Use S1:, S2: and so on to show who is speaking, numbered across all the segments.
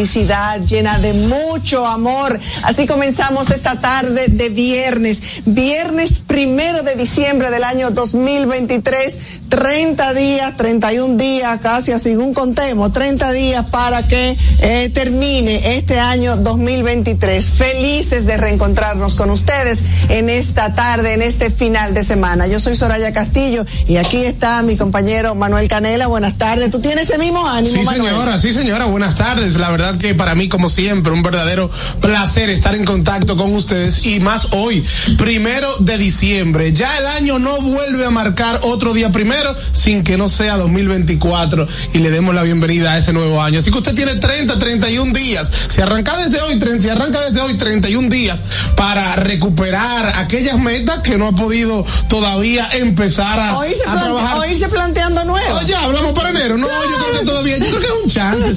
S1: felicidad, llena de mucho amor. Así comenzamos esta tarde de viernes, viernes primero de diciembre del año 2023, 30 días, 31 días, casi según contemos, 30 días para que eh, termine este año 2023. Felices de reencontrarnos con ustedes en esta tarde, en este final de semana. Yo soy Soraya Castillo y aquí está mi compañero Manuel Canela. Buenas tardes. ¿Tú tienes ese mismo ánimo,
S2: Sí,
S1: Manuel?
S2: señora, sí, señora. Buenas tardes. La verdad que para mí, como siempre, un verdadero placer estar en contacto con ustedes y más hoy, primero de diciembre. Ya el año no vuelve a marcar otro día primero sin que no sea 2024 y le demos la bienvenida a ese nuevo año. Así que usted tiene 30, 31 días. Si arranca desde hoy, 30, si arranca desde hoy 31 días para recuperar aquellas metas que no ha podido todavía empezar a,
S1: O irse,
S2: a trabajar.
S1: o irse planteando nuevo.
S2: Oh, ya, hablamos para enero. No, yo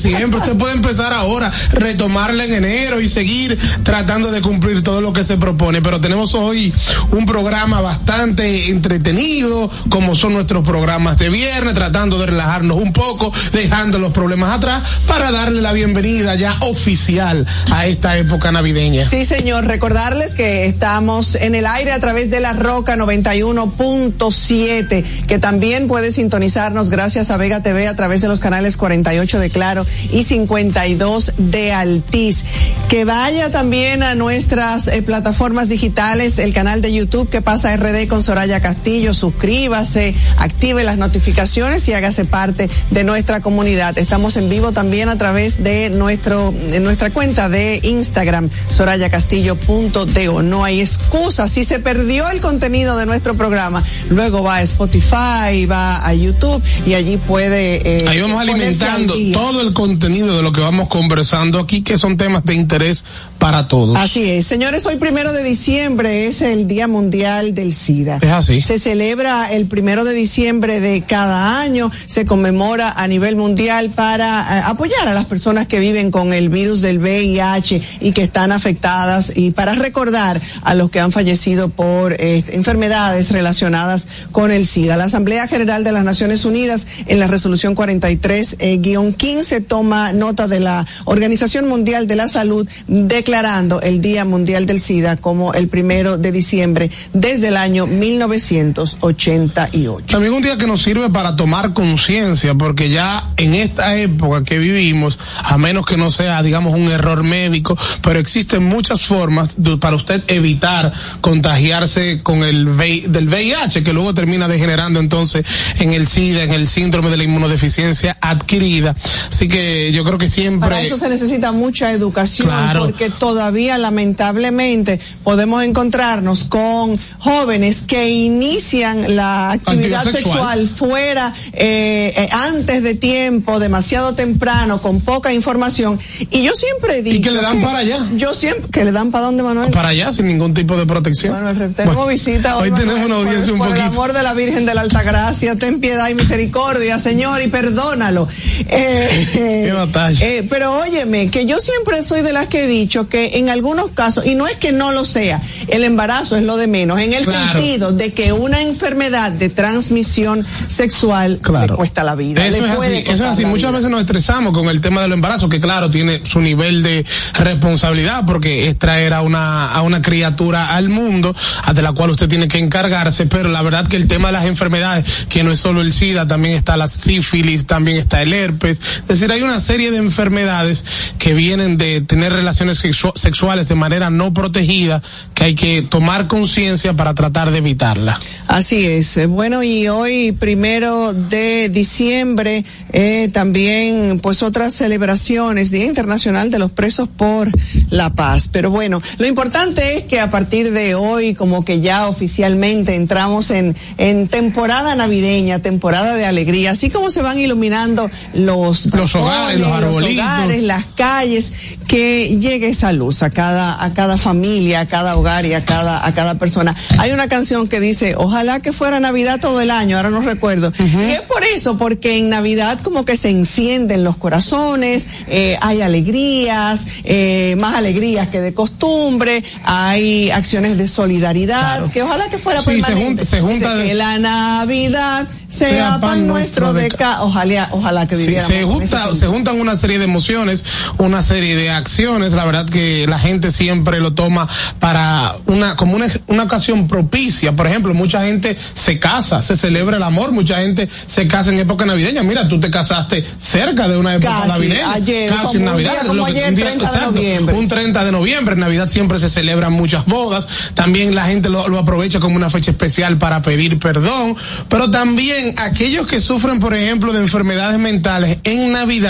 S2: siempre. Usted puede empezar ahora, retomarla en enero y seguir tratando de cumplir todo lo que se propone. Pero tenemos hoy un programa bastante entretenido, como son nuestros programas de viernes, tratando de relajarnos un poco, dejando los problemas atrás, para darle la bienvenida ya oficial a esta época navideña.
S1: Sí, señor. Recordarles que estamos en el aire a través de la Roca 91.7, que también puede sintonizarnos gracias a Vega TV a través de los canales 48 de Claro y 52 de Altiz. Que vaya también a nuestras eh, plataformas digitales, el canal de YouTube que pasa RD con Soraya Castillo. Suscríbase, active las notificaciones y hágase parte de nuestra comunidad. Estamos en vivo también a través de nuestro, de nuestra cuenta de Instagram, sorayacastillo.do. No hay excusa. Si se perdió el contenido de nuestro programa, luego va a Spotify, va a YouTube y allí puede. eh,
S2: Ahí vamos alimentando todo el contenido de lo que vamos conversando aquí, que son temas de interés para todos.
S1: Así es. Señores, hoy primero de diciembre es el Día Mundial del SIDA.
S2: Es así.
S1: Se celebra el primero de diciembre de cada año, se conmemora a nivel mundial para eh, apoyar a las personas que viven con el virus del VIH y que están afectadas y para recordar a los que han fallecido por eh, enfermedades relacionadas con el SIDA. La Asamblea General de las Naciones Unidas en la resolución 43-15 toma nota de la Organización Mundial de la Salud declarando el Día Mundial del SIDA como el primero de diciembre desde el año 1988.
S2: También un día que nos sirve para tomar conciencia, porque ya en esta época que vivimos, a menos que no sea, digamos, un error médico, pero existen muchas formas para usted evitar contagiarse con el VI del VIH, que luego termina degenerando entonces en el SIDA, en el síndrome de la inmunodeficiencia adquirida. Así que yo creo que siempre.
S1: Para eso se necesita mucha educación
S2: Claro.
S1: porque todavía lamentablemente podemos encontrarnos con jóvenes que inician la actividad
S2: Actividad
S1: sexual.
S2: sexual.
S1: fuera eh, eh, antes de tiempo, demasiado temprano, con poca información y yo siempre dicho
S2: Y que le dan para allá.
S1: Yo siempre que le dan para dónde Manuel.
S2: para allá sin ningún tipo de protección.
S1: Bueno, tenemos
S2: Bueno,
S1: visita hoy.
S2: Hoy
S1: Manuel,
S2: tenemos una
S1: por-
S2: audiencia un
S1: por
S2: poquito.
S1: el amor de la Virgen de la Alta Gracia, ten piedad y misericordia, Señor, y perdónalo. Eh,
S2: Qué batalla.
S1: eh, pero óyeme, que yo siempre soy de las que he dicho que en algunos casos, y no es que no lo sea, el embarazo es lo de menos, en el
S2: Claro.
S1: sentido de que una enfermedad de transmisión sexual le cuesta la vida.
S2: Eso es así, eso es
S1: costar
S2: así.
S1: la
S2: Muchas
S1: vida.
S2: veces nos estresamos con el tema del embarazo, que claro, tiene su nivel de responsabilidad, porque es traer a una, a una criatura al mundo, ante la cual usted tiene que encargarse, pero la verdad que el tema de las enfermedades, que no es solo el SIDA, también está la sífilis, también está el herpes, es decir, hay una serie de enfermedades que vienen de tener relaciones sexu- sexuales de manera no protegida, que hay que tomar conciencia para tratar de evitarla.
S1: Así es. Eh, Bueno, y hoy, primero de diciembre, eh, también, pues, otras celebraciones, Día Internacional de los Presos por la Paz. Pero bueno, lo importante importante es que a partir de hoy, como que ya oficialmente entramos en, en temporada navideña, temporada de alegría, así como se van iluminando los,
S2: los hogares, los arbolitos,
S1: los hogares, las calles, que llegue esa luz a cada, a cada familia, a cada hogar y a cada, a cada persona. Hay una canción que dice, ojalá que fuera Navidad todo el año, ahora no recuerdo. Uh -huh. Y es por eso, porque en Navidad como que se encienden los corazones, eh, hay alegrías, eh, más alegrías que de costumbre, hay acciones de solidaridad, claro. que ojalá que fuera
S2: sí,
S1: permanente.
S2: Se junta, se junta
S1: de... que la Navidad sea, sea pan nuestro de ca ojalá, ojalá que viviéramos.
S2: Sí, se, junta, se juntan una serie de emociones, una serie de acciones, la verdad que la gente siempre lo toma para una, como una, una ocasión propicia. Por ejemplo, mucha gente se casa, se celebra el amor, mucha gente se casa en época navideña. Mira, tú te casaste cerca de una época
S1: Casi,
S2: navideña.
S1: Ayer,
S2: casi en Navidad.
S1: Un día, como ayer,
S2: un día,
S1: 30
S2: exacto,
S1: de noviembre.
S2: Un 30 de noviembre. En Navidad siempre se celebran muchas bodas. También la gente lo, lo aprovecha como una fecha especial para pedir perdón. Pero también aquellos que sufren, por ejemplo, de enfermedades mentales en Navidad,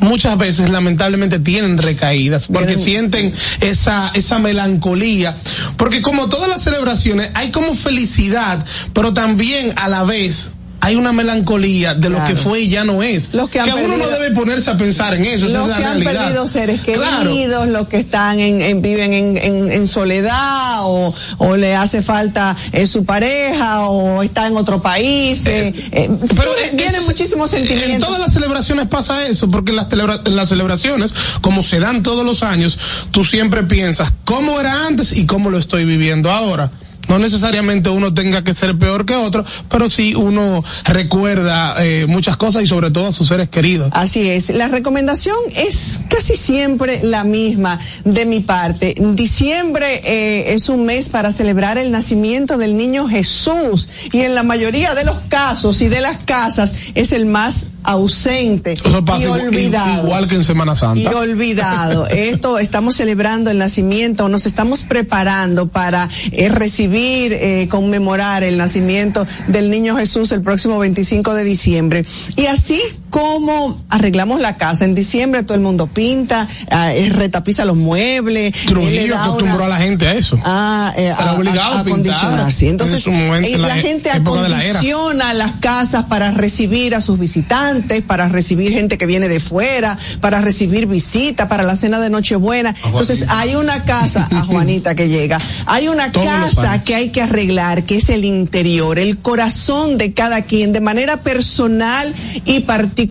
S2: muchas veces lamentablemente tienen recaídas porque
S1: Bien.
S2: sienten esa, esa melancolía. Porque como todas las celebraciones, hay como felicidad, pero también a la vez hay una melancolía de lo que fue y ya no es.
S1: Los que han
S2: uno no debe ponerse a pensar en eso,
S1: los
S2: es la
S1: que han perdido seres
S2: Claro.
S1: queridos, los que están en, en- viven en, en- en soledad o, o le hace falta eh, su pareja o está en otro país. eh, eh,
S2: Pero es-
S1: vienen
S2: es-
S1: muchísimos
S2: En
S1: sentimientos.
S2: todas las celebraciones pasa eso, porque en las, celebra- en las celebraciones, como se dan todos los años, tú siempre piensas cómo era antes y cómo lo estoy viviendo ahora. No necesariamente uno tenga que ser peor que otro, pero sí uno recuerda eh, muchas cosas y sobre todo a sus seres queridos.
S1: Así es. La recomendación es casi siempre la misma de mi parte. Diciembre eh, es un mes para celebrar el nacimiento del niño Jesús y en la mayoría de los casos y de las casas es el más ausente
S2: Eso pasa
S1: y olvidado.
S2: igual que en Semana
S1: Y
S2: Santa.
S1: olvidado. Esto estamos celebrando el nacimiento, nos estamos preparando para eh, recibir, eh, conmemorar el nacimiento del niño Jesús el próximo 25 de diciembre. Y así como arreglamos la casa en diciembre, todo el mundo pinta, ah, eh, retapiza los muebles. eh,
S2: Trujillo acostumbró
S1: una-
S2: a la gente a eso.
S1: Ah, eh,
S2: Era
S1: a-
S2: obligado
S1: a,
S2: a pintar
S1: sí.
S2: en
S1: Entonces,
S2: momento,
S1: eh,
S2: en
S1: la,
S2: la e-
S1: gente
S2: la
S1: acondiciona las casas para recibir a sus visitantes, para recibir gente que viene de fuera, para recibir visitas, para la cena de Nochebuena. Entonces, hay una casa, a Juanita que llega, hay una
S2: Todos
S1: casa que hay que arreglar, que es el interior, el corazón de cada quien, de manera personal y particular.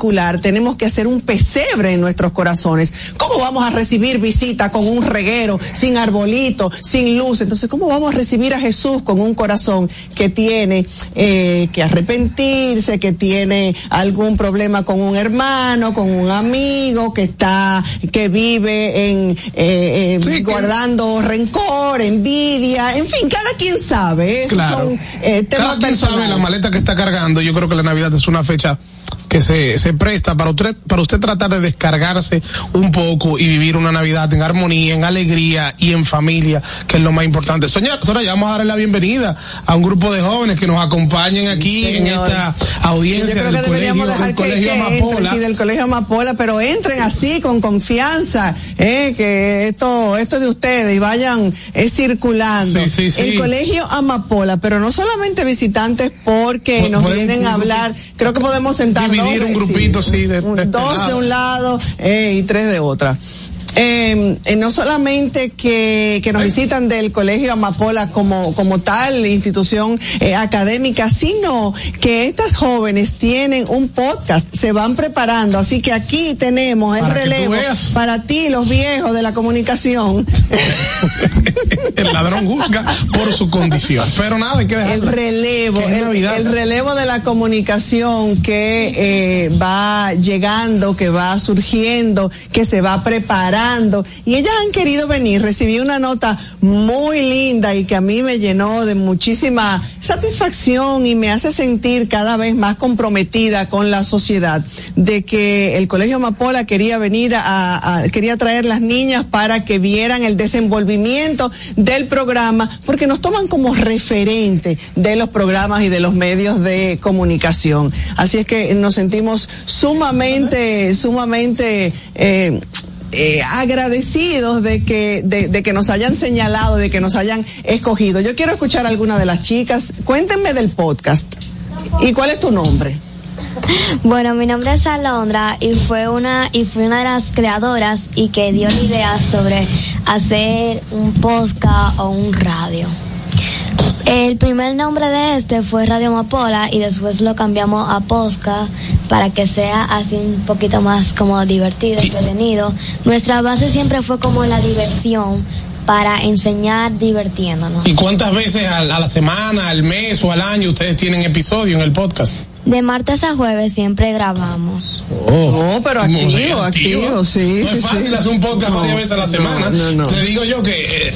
S1: Tenemos que hacer un pesebre en nuestros corazones. ¿Cómo vamos a recibir visita con un reguero, sin arbolito, sin luz? Entonces, ¿cómo vamos a recibir a Jesús con un corazón que tiene eh, que arrepentirse, que tiene algún problema con un hermano, con un amigo, que está, que vive en eh, eh,
S2: Sí, que-
S1: guardando rencor, envidia, en fin, cada quien sabe.
S2: Claro.
S1: son eh, temas
S2: Cada quien sabe la maleta que está cargando. Yo creo que la Navidad es una fecha que se, se presta para usted, para usted tratar de descargarse un poco y vivir una Navidad en armonía, en alegría y en familia, que es lo más importante. Soña, Sora, ya vamos a darle la bienvenida a un grupo de jóvenes que nos acompañen aquí en esta
S1: Yo
S2: audiencia
S1: creo
S2: del
S1: que deberíamos
S2: colegio,
S1: dejar
S2: del
S1: que,
S2: colegio
S1: que entren,
S2: Amapola.
S1: sí, del colegio Amapola, pero entren así con confianza, eh, que esto, esto es de ustedes y vayan eh, circulando.
S2: Sí, sí, sí.
S1: El colegio Amapola, pero no solamente visitantes porque
S2: Po-
S1: nos vienen a hablar, creo que podemos sentar
S2: Dividir un grupito, sí, de-
S1: un-
S2: de este
S1: dos de un lado eh, y tres de otra. Eh, eh, no solamente que, que nos visitan del Colegio Amapola como, como tal institución eh, académica, sino que estas jóvenes tienen un podcast, se van preparando, así que aquí tenemos el
S2: Para
S1: relevo para ti, los viejos de la comunicación,
S2: el ladrón juzga por su condición. Pero nada, hay que
S1: el
S2: dejarlo.
S1: relevo, el, el relevo de la comunicación que eh, va llegando, que va surgiendo, que se va preparando. Y ellas han querido venir. Recibí una nota muy linda y que a mí me llenó de muchísima satisfacción y me hace sentir cada vez más comprometida con la sociedad de que el Colegio Amapola quería venir a, a- quería traer las niñas para que vieran el desenvolvimiento del programa porque nos toman como referente de los programas y de los medios de comunicación. Así es que nos sentimos sumamente, sumamente eh, eh, agradecidos de que, de, que nos hayan señalado, de que nos hayan escogido. Yo quiero escuchar a alguna de las chicas. Cuéntenme del podcast. ¿Y cuál es tu nombre?
S3: Bueno, mi nombre es Alondra y fue una y fui una de las creadoras y que dio la idea sobre hacer un podcast o un radio. El primer nombre de este fue Radio Mapola y después lo cambiamos a Posca para que sea así un poquito más como divertido, entretenido. Nuestra base siempre fue como la diversión para enseñar divirtiéndonos.
S2: ¿Y cuántas veces a, la semana, al mes o al año ustedes tienen episodio en el podcast?
S3: De martes a jueves siempre grabamos.
S1: Oh, no, pero activo, activo, sí.
S2: No
S1: sí,
S2: es fácil
S1: sí.
S2: hacer un podcast
S1: no,
S2: varias veces a la semana.
S1: No, no,
S2: Te digo yo que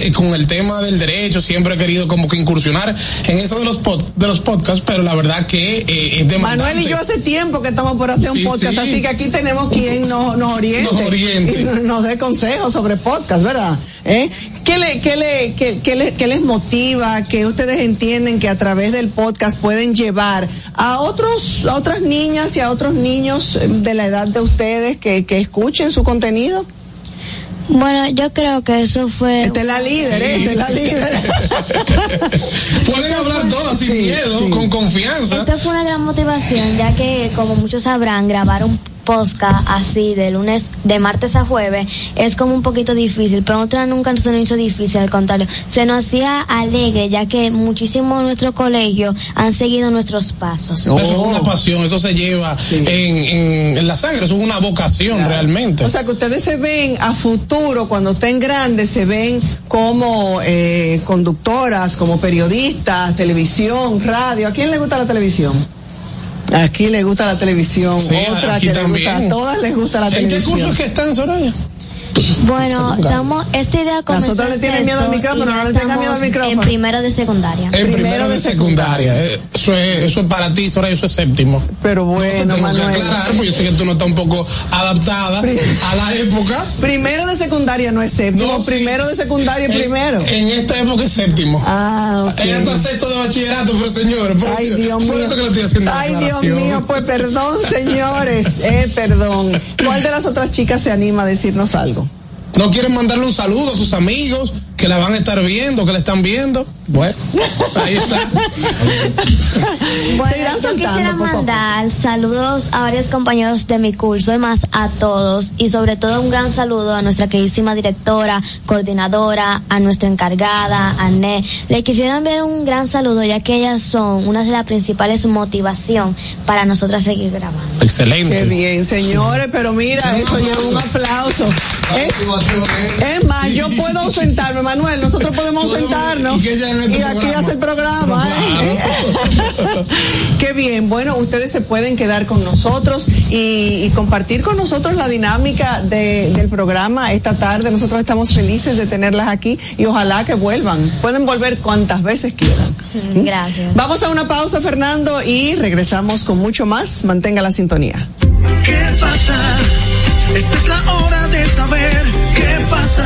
S2: eh, con el tema del derecho siempre he querido como que incursionar en eso de los pod, de los podcasts, pero la verdad que eh, es demandante.
S1: Manuel y yo hace tiempo que estamos por hacer un
S2: Sí,
S1: podcast,
S2: sí.
S1: así que aquí tenemos quien nos, nos oriente,
S2: Nos oriente.
S1: y nos, nos dé consejos sobre podcast, ¿verdad? ¿Eh? ¿Qué, le, qué, le, qué, qué le- qué les motiva? que ustedes entienden que a través del podcast pueden llevar a otros, a otras niñas y a otros niños de la edad de ustedes que, que escuchen su contenido?
S3: Bueno, yo creo que eso fue
S1: Esta es la líder, ¿eh? Esta es la líder.
S2: Pueden hablar todas sin
S1: Sí,
S2: miedo,
S1: sí.
S2: con confianza.
S3: Esta fue una gran motivación, ya que, como muchos sabrán, grabar un podcast así de lunes, de martes a jueves, es como un poquito difícil, pero otra nunca se nos hizo difícil, al contrario, se nos hacía alegre, ya que muchísimos de nuestro colegio han seguido nuestros pasos.
S2: Eso es una pasión, eso se lleva en, en, en la sangre, eso es una vocación realmente.
S1: O sea que ustedes se ven a futuro, cuando estén grandes, se ven como eh, conductoras, como periodistas, televisión, radio. ¿A quién le gusta la televisión? Aquí le gusta la televisión,
S2: Sí,
S1: otra que le gusta, a todas les gusta la
S2: ¿En qué
S1: televisión.
S2: curso es que están, Soraya?
S3: Bueno, estamos, esta idea comenzó
S1: otras le
S3: en
S1: tienen miedo al micrófono, no le tengan miedo al micrófono.
S3: En primero de secundaria.
S2: En
S1: Primero de
S2: secundaria. Eh, Eso es, eso es para ti, Soraya, eso es séptimo.
S1: Pero
S2: Te
S1: bueno,
S2: que
S1: Manuel.
S2: aclarar, porque yo sé que tú no estás un poco adaptada a la época.
S1: Primero de secundaria no es séptimo,
S2: No, sí.
S1: primero de secundaria es
S2: En-
S1: primero.
S2: En, esta época es séptimo.
S1: Ah, ok.
S2: Ella está sexto de bachillerato, pero señores, por,
S1: Ay, Dios
S2: por
S1: mío.
S2: eso que le estoy haciendo la
S1: Ay, Dios mío, pues perdón, señores. Eh, perdón. ¿Cuál de las otras chicas se anima a decirnos algo?
S2: ¿No quieren mandarle un saludo a sus amigos que la van a estar viendo, que la están viendo? Bueno, ahí está.
S3: Bueno, yo
S1: soltando
S3: quisiera mandar saludos a varios compañeros de mi curso y más a todos y sobre todo un gran saludo a nuestra queridísima directora, coordinadora, a nuestra encargada, a Ne. Le quisiera enviar un gran saludo ya que ellas son una de las principales motivación para nosotras seguir grabando.
S2: Excelente.
S1: Qué bien, señores, pero mira, eso lleva un aplauso. Es, es más, yo puedo ausentarme, Manuel, nosotros podemos ausentarnos
S2: y este
S1: aquí
S2: programa.
S1: hace el programa. ¿eh? Qué bien, bueno, ustedes se pueden quedar con nosotros y, y compartir con nosotros la dinámica de- del programa esta tarde. Nosotros estamos felices de tenerlas aquí y ojalá que vuelvan. Pueden volver cuantas veces quieran.
S3: Gracias.
S1: Vamos a una pausa, Fernando, y regresamos con mucho más. Mantenga la sintonía.
S4: ¿Qué pasa? Esta es la hora de saber qué pasa.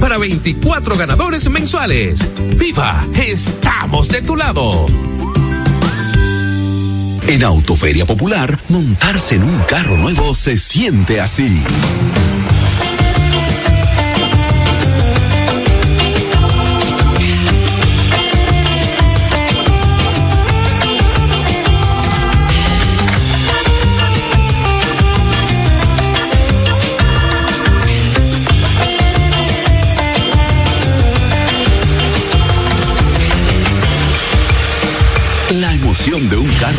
S5: para 24 ganadores mensuales. ¡Viva! ¡Estamos de tu lado!
S6: En Autoferia Popular, montarse en un carro nuevo se siente así.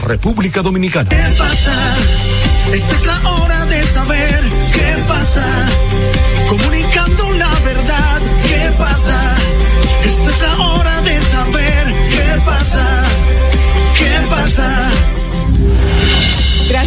S7: República Dominicana.
S4: ¿Qué pasa? Esta es la hora de saber qué pasa. Comunicando la verdad, ¿qué pasa? Esta es la hora de saber qué pasa. ¿Qué pasa?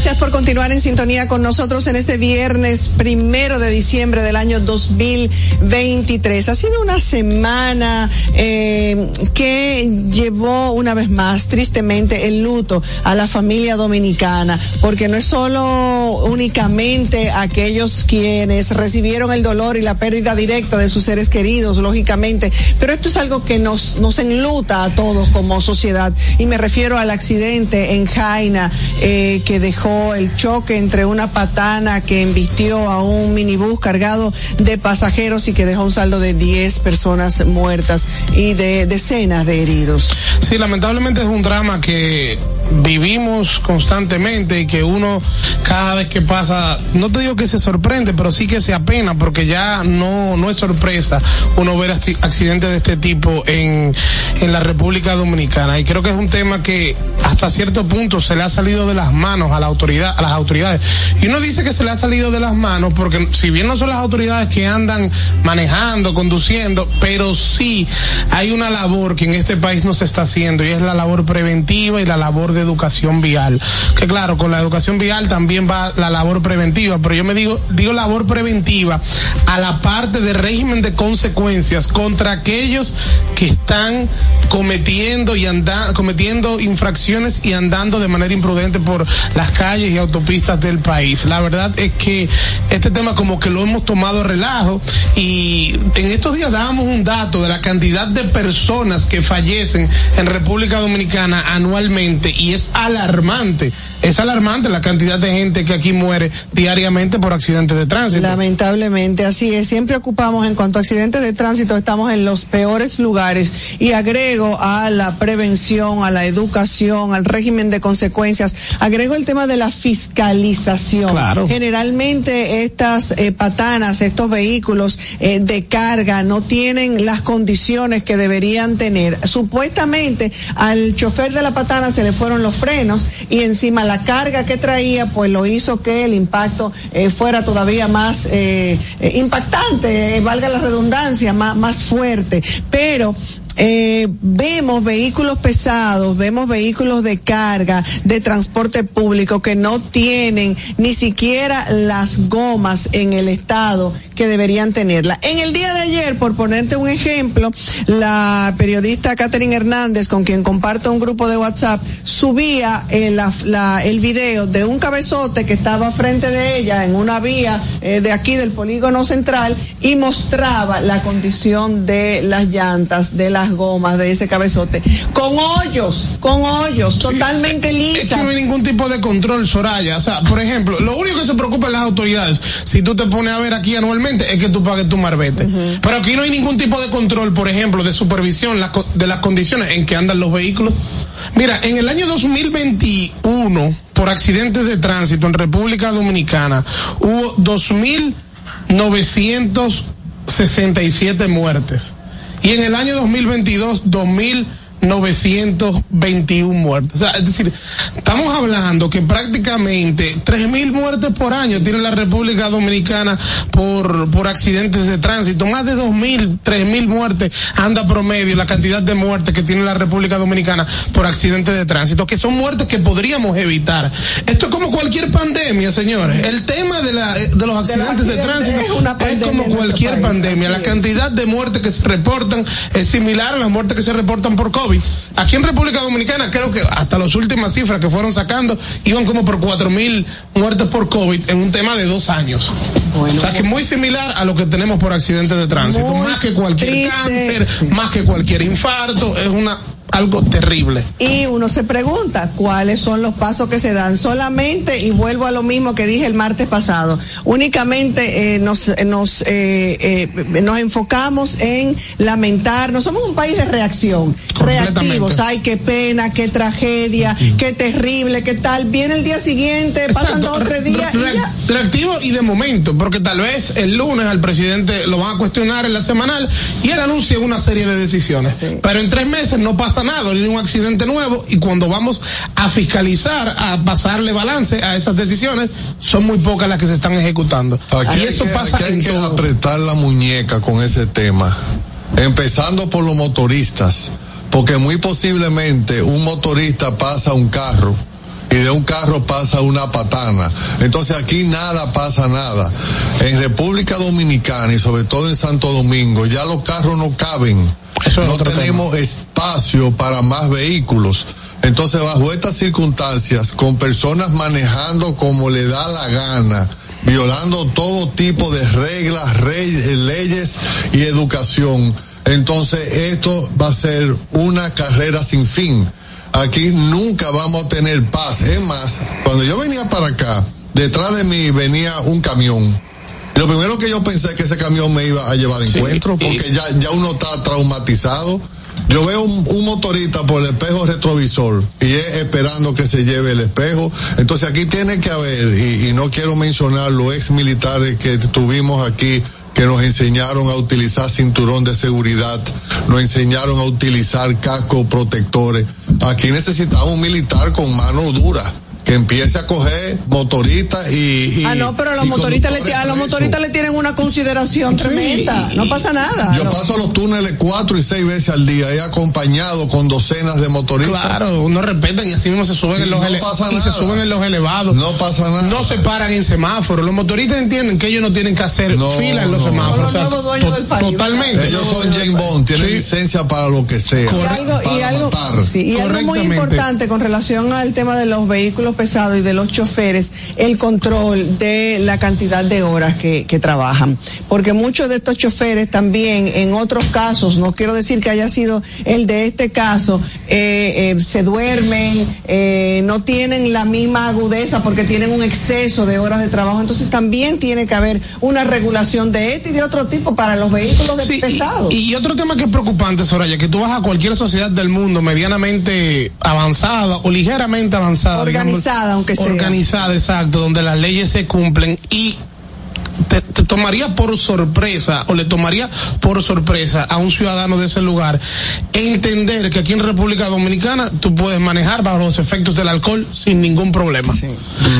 S1: Gracias por continuar en sintonía con nosotros en este viernes primero de diciembre del año 2023. Ha sido una semana eh, que llevó una vez más tristemente el luto a la familia dominicana, porque no es solo únicamente aquellos quienes recibieron el dolor y la pérdida directa de sus seres queridos, lógicamente, pero esto es algo que nos, nos enluta a todos como sociedad y me refiero al accidente en Jaina eh, que dejó el choque entre una patana que embistió a un minibús cargado de pasajeros y que dejó un saldo de 10 personas muertas y de decenas de heridos.
S2: Sí, lamentablemente es un drama que vivimos constantemente y que uno cada vez que pasa, no te digo que se sorprende, pero sí que se apena porque ya no, no es sorpresa uno ver accidentes de este tipo en, en la República Dominicana. Y creo que es un tema que hasta cierto punto se le ha salido de las manos a autoridad, a las autoridades. Y uno dice que se le ha salido de las manos porque si bien no son las autoridades que andan manejando, conduciendo, pero sí hay una labor que en este país no se está haciendo y es la labor preventiva y la labor de educación vial. Que claro, con la educación vial también va la labor preventiva, pero yo me digo, digo labor preventiva a la parte de régimen de consecuencias contra aquellos que están cometiendo y andando, cometiendo infracciones y andando de manera imprudente por las calles y autopistas del país. La verdad es que este tema como que lo hemos tomado relajo y en estos días dábamos un dato de la cantidad de personas que fallecen en República Dominicana anualmente y es alarmante. Es alarmante la cantidad de gente que aquí muere diariamente por accidentes de tránsito.
S1: Lamentablemente, así es. Siempre ocupamos en cuanto a accidentes de tránsito, estamos en los peores lugares y agrego a la prevención, a la educación, al régimen de consecuencias, agrego el tema de la fiscalización.
S2: Claro.
S1: Generalmente estas eh, patanas, estos vehículos eh, de carga no tienen las condiciones que deberían tener. Supuestamente al chofer de la patana se le fueron los frenos y encima la carga que traía pues lo hizo que el impacto eh, fuera todavía más impactante, valga la redundancia, más, más fuerte. Pero eh, vemos vehículos pesados, vemos vehículos de carga, de transporte público que no tienen ni siquiera las gomas en el estado que deberían tenerla. En el día de ayer, por ponerte un ejemplo, la periodista Catherine Hernández, con quien comparto un grupo de WhatsApp, subía eh, el video de un cabezote que estaba frente de ella en una vía eh, de aquí del polígono central y mostraba la condición de las llantas, de las gomas de ese cabezote, con hoyos, con hoyos, totalmente
S2: Es
S1: lisas.
S2: que no hay ningún tipo de control, Soraya. O sea, por ejemplo, lo único que se preocupa las autoridades, si tú te pones a ver aquí anualmente, es que tú pagues tu marbete. Pero aquí no hay ningún tipo de control, por ejemplo, de supervisión de las condiciones en que andan los vehículos. Mira, en el año 2021, por accidentes de tránsito en República Dominicana, hubo 2.967 muertes. Y en el año 2022, 2.921 muertes. O sea, es decir, estamos hablando que prácticamente 3.000 muertes por año tiene la República Dominicana por, por accidentes de tránsito. Más de 2.000, 3.000 muertes anda promedio la cantidad de muertes que tiene la República Dominicana por accidentes de tránsito, que son muertes que podríamos evitar. Esto es como cualquier pandemia, señores. El tema de, la, de los accidentes de tránsito
S1: es
S2: como cualquier pandemia. La cantidad de muertes que se reportan es similar a las muertes que se reportan por COVID. Aquí en República Dominicana creo que hasta las últimas cifras que fueron sacando iban como por cuatro mil muertes por COVID en un tema de dos años. o sea que muy similar a lo que tenemos por accidentes de tránsito. Más que cualquier
S1: triste,
S2: cáncer, más que cualquier infarto, es una algo terrible.
S1: Y uno se pregunta cuáles son los pasos que se dan. Solamente, y vuelvo a lo mismo que dije el martes pasado, únicamente eh, nos, eh, nos, eh, eh, nos enfocamos en lamentar. No somos un país de reacción, reactivos. Ay, qué pena, qué tragedia, qué terrible, qué tal. Viene el día siguiente, pasan
S2: Exacto,
S1: dos o tres
S2: re-
S1: días. y
S2: re-
S1: ya.
S2: reactivo y de momento, porque tal vez el lunes al presidente lo van a cuestionar en la semanal y él anuncia una serie de decisiones. Pero en tres meses no pasa nada, no hay un accidente nuevo y cuando vamos a fiscalizar, a pasarle balance a esas decisiones, son muy pocas las que se están ejecutando.
S8: Aquí
S2: y eso
S8: que,
S2: pasa
S8: aquí hay
S2: en
S8: que
S2: todo.
S8: apretar la muñeca con ese tema. Empezando por los motoristas, porque muy posiblemente un motorista pasa un carro y de un carro pasa una patana. Entonces aquí nada pasa nada. En República Dominicana y sobre todo en Santo Domingo ya los carros no caben.
S2: Eso es
S8: no tenemos espacio para más vehículos. Entonces, bajo estas circunstancias, con personas manejando como le da la gana, violando todo tipo de reglas, rey- leyes y educación, entonces esto va a ser una carrera sin fin. Aquí nunca vamos a tener paz. Es más, cuando yo venía para acá, detrás de mí venía un camión. Y Lo primero que yo pensé que ese camión me iba a llevar de
S2: Sí,
S8: encuentro,
S2: y-
S8: porque ya, ya uno está traumatizado. Yo veo un, un motorista por el espejo retrovisor y es esperando que se lleve el espejo. Entonces aquí tiene que haber, y, y no quiero mencionar los ex militares que tuvimos aquí que nos enseñaron a utilizar cinturón de seguridad, nos enseñaron a utilizar cascos protectores. Aquí necesitamos un militar con mano dura que empiece a coger motoristas y, y-
S1: Ah, no, pero a los
S8: y
S1: motoristas le,
S8: conductores
S1: a los
S8: presos.
S1: motoristas le tienen una consideración tremenda. No pasa nada.
S8: Yo
S1: no.
S8: paso los túneles cuatro y seis veces al día, he acompañado con docenas de motoristas.
S2: Claro, no respetan y así mismo se suben
S8: Y
S2: en los
S8: no
S2: ele- y se suben en los elevados.
S8: No pasa nada.
S2: No se paran en semáforos. Los motoristas entienden que ellos no tienen que hacer
S8: No,
S2: fila en los
S8: no.
S2: semáforos.
S1: Son los
S2: O sea,
S1: nuevos dueños
S2: to-
S1: del país,
S2: Totalmente.
S8: Ellos son James Bond, tienen
S2: Sí.
S8: licencia para lo que sea.
S1: Y algo, y
S8: para
S1: algo,
S8: matar.
S1: sí, y algo muy importante con relación al tema de los vehículos pesados y de los choferes, el control de la cantidad de horas que, que trabajan. Porque muchos de estos choferes también, en otros casos, no quiero decir que haya sido el de este caso, eh, eh, se duermen, eh, no tienen la misma agudeza porque tienen un exceso de horas de trabajo. Entonces también tiene que haber una regulación de este y de otro tipo para los vehículos
S2: Sí,
S1: pesados.
S2: Y, y otro tema que es preocupante, Soraya, que tú vas a cualquier sociedad del mundo medianamente avanzada o ligeramente avanzada.
S1: Organizada,
S2: exacto, donde las leyes se cumplen y te, te tomaría por sorpresa o le tomaría por sorpresa a un ciudadano de ese lugar entender que aquí en República Dominicana tú puedes manejar bajo los efectos del alcohol sin ningún problema.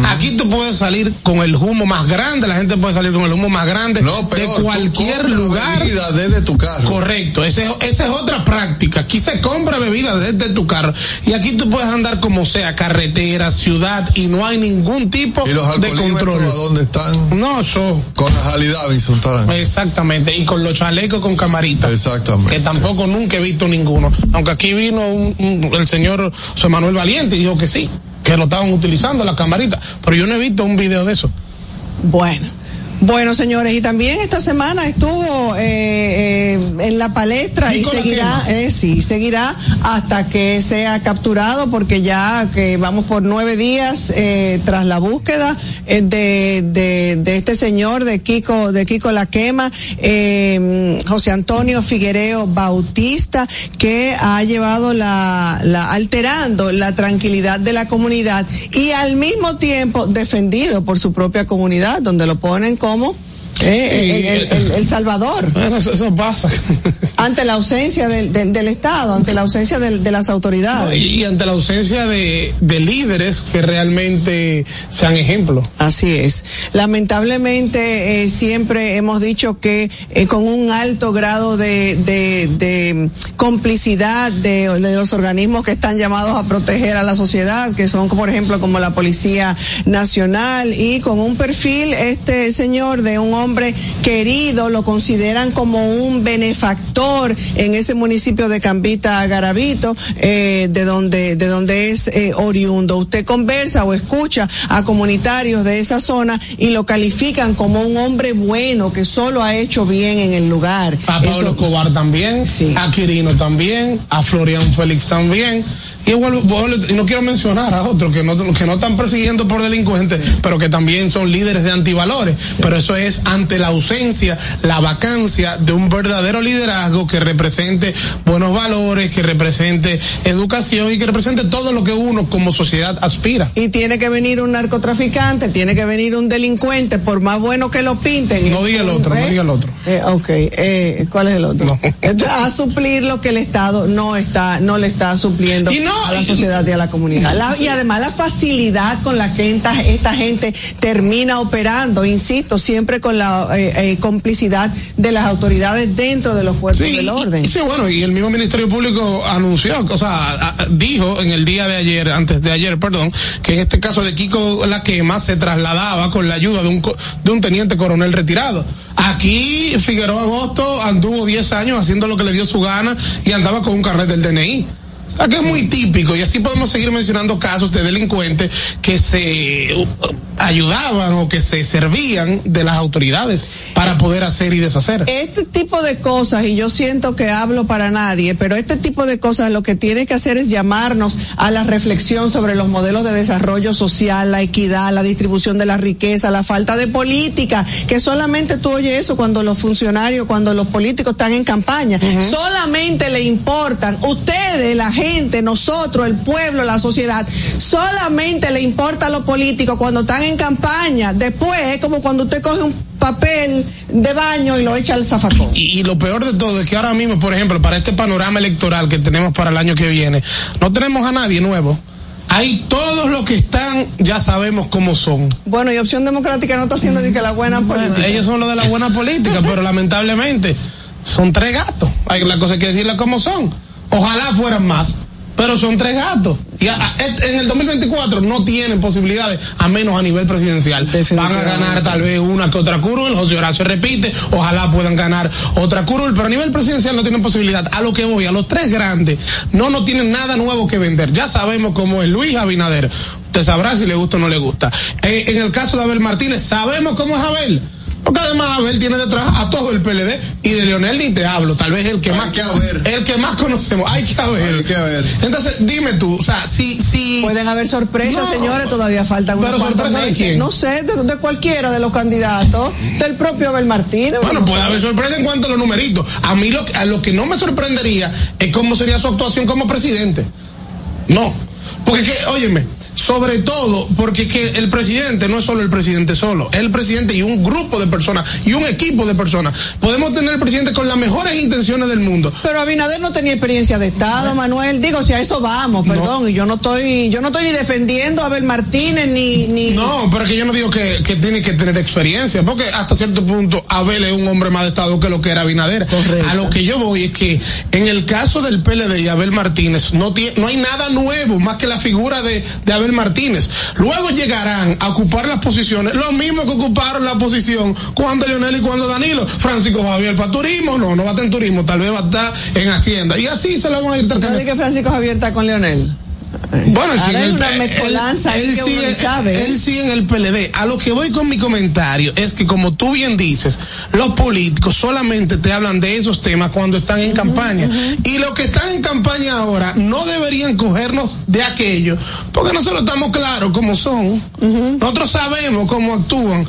S2: Aquí tú puedes salir con el humo más grande, la gente puede salir con el humo más grande
S8: No, peor,
S2: de cualquier lugar.
S8: bebida desde tu carro.
S2: Correcto, ese- esa es otra práctica. Aquí se compra bebida desde tu carro y aquí tú puedes andar como sea, carretera, ciudad y no hay ningún tipo
S8: ¿Y los
S2: de control.
S8: a dónde están?
S2: No, eso
S8: Con la Harley Davidson, Tarán.
S2: Exactamente, y con los chalecos con camarita.
S8: Exactamente.
S2: Que tampoco nunca he visto ninguno. Aunque aquí vino un- un- el señor José Manuel Valiente y dijo que sí, que lo estaban utilizando la camarita. Pero yo no he visto un video de eso.
S1: Bueno. Bueno, señores, y también esta semana estuvo eh, eh, en la palestra y seguirá, eh, sí, seguirá hasta que sea capturado, porque ya que vamos por nueve días eh, tras la búsqueda eh, de, de, de este señor, de Kiko, de Kiko La Quema, eh, José Antonio Figuereo Bautista, que ha llevado la, la, alterando la tranquilidad de la comunidad y al mismo tiempo defendido por su propia comunidad, donde lo ponen como eh, el, el- el Salvador
S2: Bueno, eso, eso pasa.
S1: ante la ausencia del, del, del Estado, ante la ausencia del- de las autoridades.
S2: y, y ante la ausencia de, de líderes que realmente sean ejemplo.
S1: Así es. Lamentablemente eh, siempre hemos dicho que eh, con un alto grado de, de, de complicidad de, de los organismos que están llamados a proteger a la sociedad, que son por ejemplo como la Policía Nacional y con un perfil este señor de un hombre querido, lo consideran como un benefactor en ese municipio de Cambita Garavito, eh, de donde de donde es eh, oriundo. Usted conversa o escucha a comunitarios de esa zona y lo califican como un hombre bueno que solo ha hecho bien en el lugar.
S2: A Pablo
S1: Eso-
S2: Escobar también, a Quirino también, a Florian Félix también. Y, vuelvo- vuelvo- y no quiero mencionar a otros que no, que no están persiguiendo por delincuentes, pero que también son líderes de antivalores. Pero eso es ante la ausencia, la vacancia de un verdadero liderazgo que represente buenos valores, que represente educación y que represente todo lo que uno como sociedad aspira.
S1: Y tiene que venir un narcotraficante, tiene que venir un delincuente, por más bueno que lo pinten.
S2: No diga el otro, no
S1: ¿eh?
S2: diga el otro.
S1: Eh, ok, eh, ¿cuál es el otro? A suplir lo que el Estado no está, no le está supliendo
S2: Y no,
S1: a la sociedad y a la comunidad. La- y además la facilidad con la que esta, esta gente termina operando, insisto, siempre con la eh, eh, complicidad de las autoridades dentro de los cuerpos
S2: Sí,
S1: del orden.
S2: y sí, bueno, y el mismo Ministerio Público anunció, o sea, dijo en el día de ayer, antes de ayer, perdón, que en este caso de Kiko La Quema se trasladaba con la ayuda de un, de un teniente coronel retirado. Aquí Figueroa Agosto anduvo 10 años haciendo lo que le dio su gana y andaba con un carnet del DNI. O sea, que es muy típico y así podemos seguir mencionando casos de delincuentes que se ayudaban o que se servían de las autoridades para poder hacer y deshacer.
S1: Este tipo de cosas, y yo siento que hablo para nadie, pero este tipo de cosas lo que tiene que hacer es llamarnos a la reflexión sobre los modelos de desarrollo social, la equidad, la distribución de la riqueza, la falta de política, que solamente tú oyes eso cuando los funcionarios, cuando los políticos están en campaña. Solamente le importan, ustedes, la gente, nosotros, el pueblo, la sociedad, solamente le importa a los políticos cuando están en campaña. Después es como cuando usted coge un papel de baño y lo echa al zafacón.
S2: Y, y lo peor de todo es que ahora mismo, por ejemplo, para este panorama electoral que tenemos para el año que viene, no tenemos a nadie nuevo. Hay todos los que están, ya sabemos cómo son.
S1: Bueno, y Opción Democrática no está haciendo ni que la buena política.
S2: Ellos son los de la buena política, pero lamentablemente son tres gatos. Hay la cosa que decirla como son. Ojalá fueran más, pero son tres gatos. Y a- en el 2024 no tienen posibilidades, a menos a nivel presidencial. Van a ganar tal vez una que otra curul, José Horacio repite, ojalá puedan ganar otra curul, pero a nivel presidencial no tienen posibilidad. A lo que voy, a los tres grandes, no no tienen nada nuevo que vender. Ya sabemos cómo es Luis Abinader. Usted sabrá si le gusta o no le gusta. Eh, en el caso de Abel Martínez, sabemos cómo es Abel. Porque además Abel tiene detrás a todo el PLD y de Leonel ni te hablo, tal vez el que más
S8: que haber.
S2: el que más conocemos, hay que haber.
S8: Hay que ver.
S2: Entonces, dime tú, o sea, si si
S1: Pueden haber sorpresas,
S2: No.
S1: señores, todavía faltan unos
S2: Pero sorpresa de quién?
S1: No sé, de, de cualquiera de los candidatos, del propio Abel Martínez.
S2: Bueno,
S1: no
S2: puede haber sorpresa en cuanto a los numeritos. A mí lo, que- a lo que no me sorprendería es cómo sería su actuación como presidente. No. Porque que, óyeme, sobre todo porque que el presidente no es solo el presidente solo, es el presidente y un grupo de personas y un equipo de personas. Podemos tener el presidente con las mejores intenciones del mundo.
S1: Pero Abinader no tenía experiencia de Estado, Manuel. Digo, si a eso vamos, perdón. Y yo no estoy, yo no estoy ni defendiendo a Abel Martínez ni, ni.
S2: No, pero es que yo no digo que, que tiene que tener experiencia, porque hasta cierto punto Abel es un hombre más de Estado que lo que era Abinader. A lo que yo voy es que en el caso del PLD y Abel Martínez no, no hay nada nuevo más que la figura de, de Abel Martínez. Luego llegarán a ocupar las posiciones, lo mismo que ocuparon la posición cuando Leonel y cuando Danilo. Francisco Javier para turismo, no, no va a estar en turismo, tal vez va a estar en Hacienda. Y así se lo van a ir
S1: ¿Sabe que Francisco Javier está con Leonel?
S2: Bueno, él
S1: Ahora hay
S2: el,
S1: una mezcolanza
S2: él, él
S1: que uno
S2: sigue,
S1: sabe, ¿eh?
S2: él sigue en el PLD. A lo que voy con mi comentario es que, como tú bien dices, los políticos solamente te hablan de esos temas cuando están en campaña. Y los que están en campaña ahora no deberían cogernos de aquello, porque nosotros estamos claros cómo son. Nosotros sabemos cómo actúan.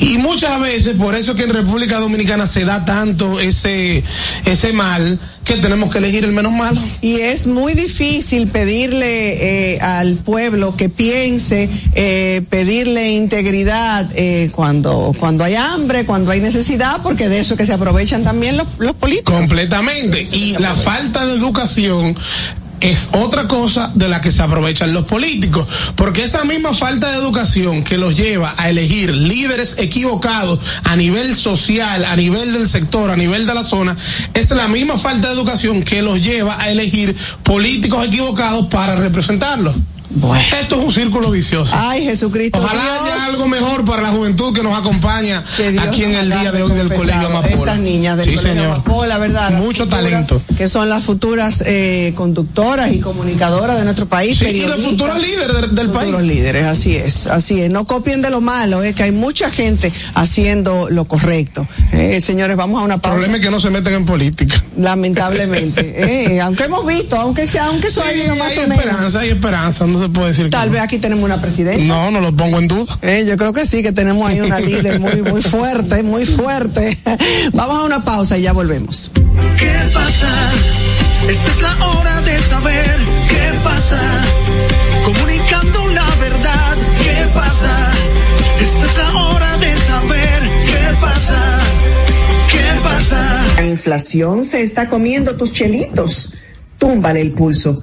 S2: Y muchas veces, por eso que en República Dominicana se da tanto ese, ese mal, que tenemos que elegir el menos malo.
S1: Y es muy difícil pedirle eh, al pueblo que piense, eh, pedirle integridad eh, cuando, cuando hay hambre, cuando hay necesidad, porque de eso que se aprovechan también los, los políticos.
S2: Completamente. Y la falta de educación es otra cosa de la que se aprovechan los políticos, porque esa misma falta de educación que los lleva a elegir líderes equivocados a nivel social, a nivel del sector, a nivel de la zona, es la misma falta de educación que los lleva a elegir políticos equivocados para representarlos. Esto es un círculo vicioso.
S1: Ay, Jesucristo.
S2: Ojalá
S1: Dios.
S2: haya algo mejor para la juventud que nos acompaña aquí en el día de hoy del. Colegio Amapola.
S1: Estas niñas del
S2: sí,
S1: Colegio
S2: señor.
S1: Amapola, ¿verdad? Las
S2: Mucho
S1: futuras,
S2: talento.
S1: Que son las futuras eh, conductoras y comunicadoras de nuestro país.
S2: Sí, y los futuros líderes del, del país.
S1: futuros líderes, así es, así es. No copien de lo malo, es que hay mucha gente haciendo lo correcto. Eh, señores, vamos a una
S2: El
S1: pausa.
S2: problema es que no se meten en política.
S1: Lamentablemente. eh, aunque hemos visto, aunque sea, aunque
S2: Sí,
S1: más
S2: hay
S1: o menos.
S2: esperanza, hay esperanza, no se puede decir que
S1: Tal
S2: no.
S1: vez aquí tenemos una presidenta.
S2: No, no lo pongo en duda.
S1: Eh, yo creo que sí, que tenemos ahí una líder muy, muy fuerte, muy fuerte. Vamos a una pausa y ya volvemos.
S4: ¿Qué pasa? Esta es la hora de saber qué pasa. Comunicando la verdad, ¿qué pasa? Esta es la hora de saber qué pasa. ¿Qué pasa?
S9: La inflación se está comiendo tus chelitos. Túmbale el pulso.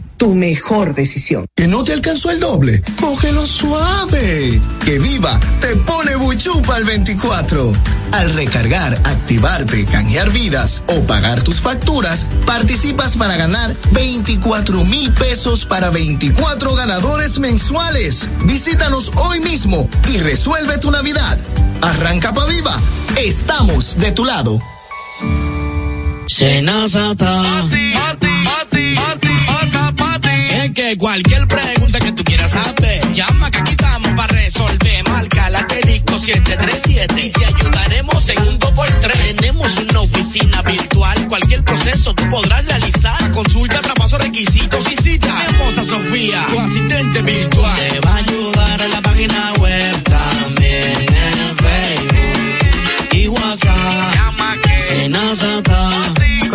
S9: tu mejor decisión.
S10: ¿Que no te alcanzó el doble? Cógelo suave. Que Viva te pone buchupa al 24. Al recargar, activarte, canjear vidas o pagar tus facturas, participas para ganar 24 mil pesos para 24 ganadores mensuales. Visítanos hoy mismo y resuelve tu Navidad. Arranca pa' Viva. Estamos de tu lado.
S11: Senazata. Que cualquier pregunta que tú quieras saber, llama que aquí estamos para resolver. Marca la asterisco 737 y te ayudaremos en un 2x3. Tenemos una oficina virtual, cualquier proceso tú podrás realizar. Consulta, traspaso, requisitos y cita. Tenemos a Sofía, tu asistente virtual. Te va a ayudar en la página web, también en Facebook y WhatsApp. Llama que.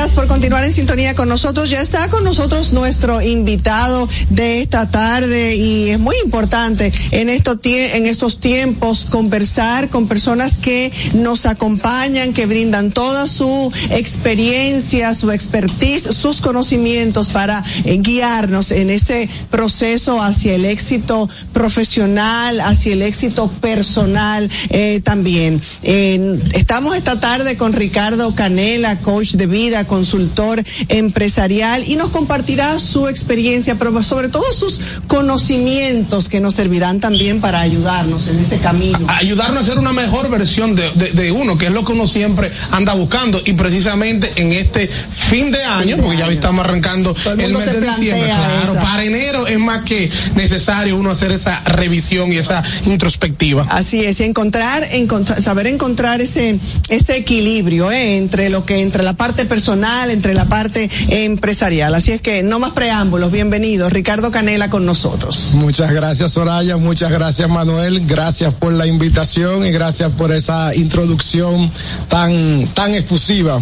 S1: Gracias por continuar en sintonía con nosotros. Ya está con nosotros nuestro invitado de esta tarde y es muy importante en, en estos tiempos conversar con personas que nos acompañan, que brindan toda su experiencia, su expertise, sus conocimientos para eh, guiarnos en ese proceso hacia el éxito profesional, hacia el éxito personal eh, también. Eh, estamos esta tarde con Ricardo Canela, coach de vida, consultor empresarial y nos compartirá su experiencia, pero sobre todo sus conocimientos que nos servirán también para ayudarnos en ese camino.
S2: ayudarnos a ser una mejor versión de, de, de, uno, que es lo que uno siempre anda buscando. Y precisamente en este fin de año, porque ya estamos arrancando el, el mes de diciembre, claro, esa. para enero es más que necesario uno hacer esa revisión y esa introspectiva.
S1: Así es, y encontrar, encontrar saber encontrar ese, ese equilibrio ¿eh? entre lo que, entre la parte personal, entre la parte empresarial. Así es que no más preámbulos, bienvenidos. Ricardo Canela con nosotros.
S12: Muchas gracias, Soraya, muchas gracias, Manuel, gracias por la invitación y gracias por esa introducción tan, tan efusiva.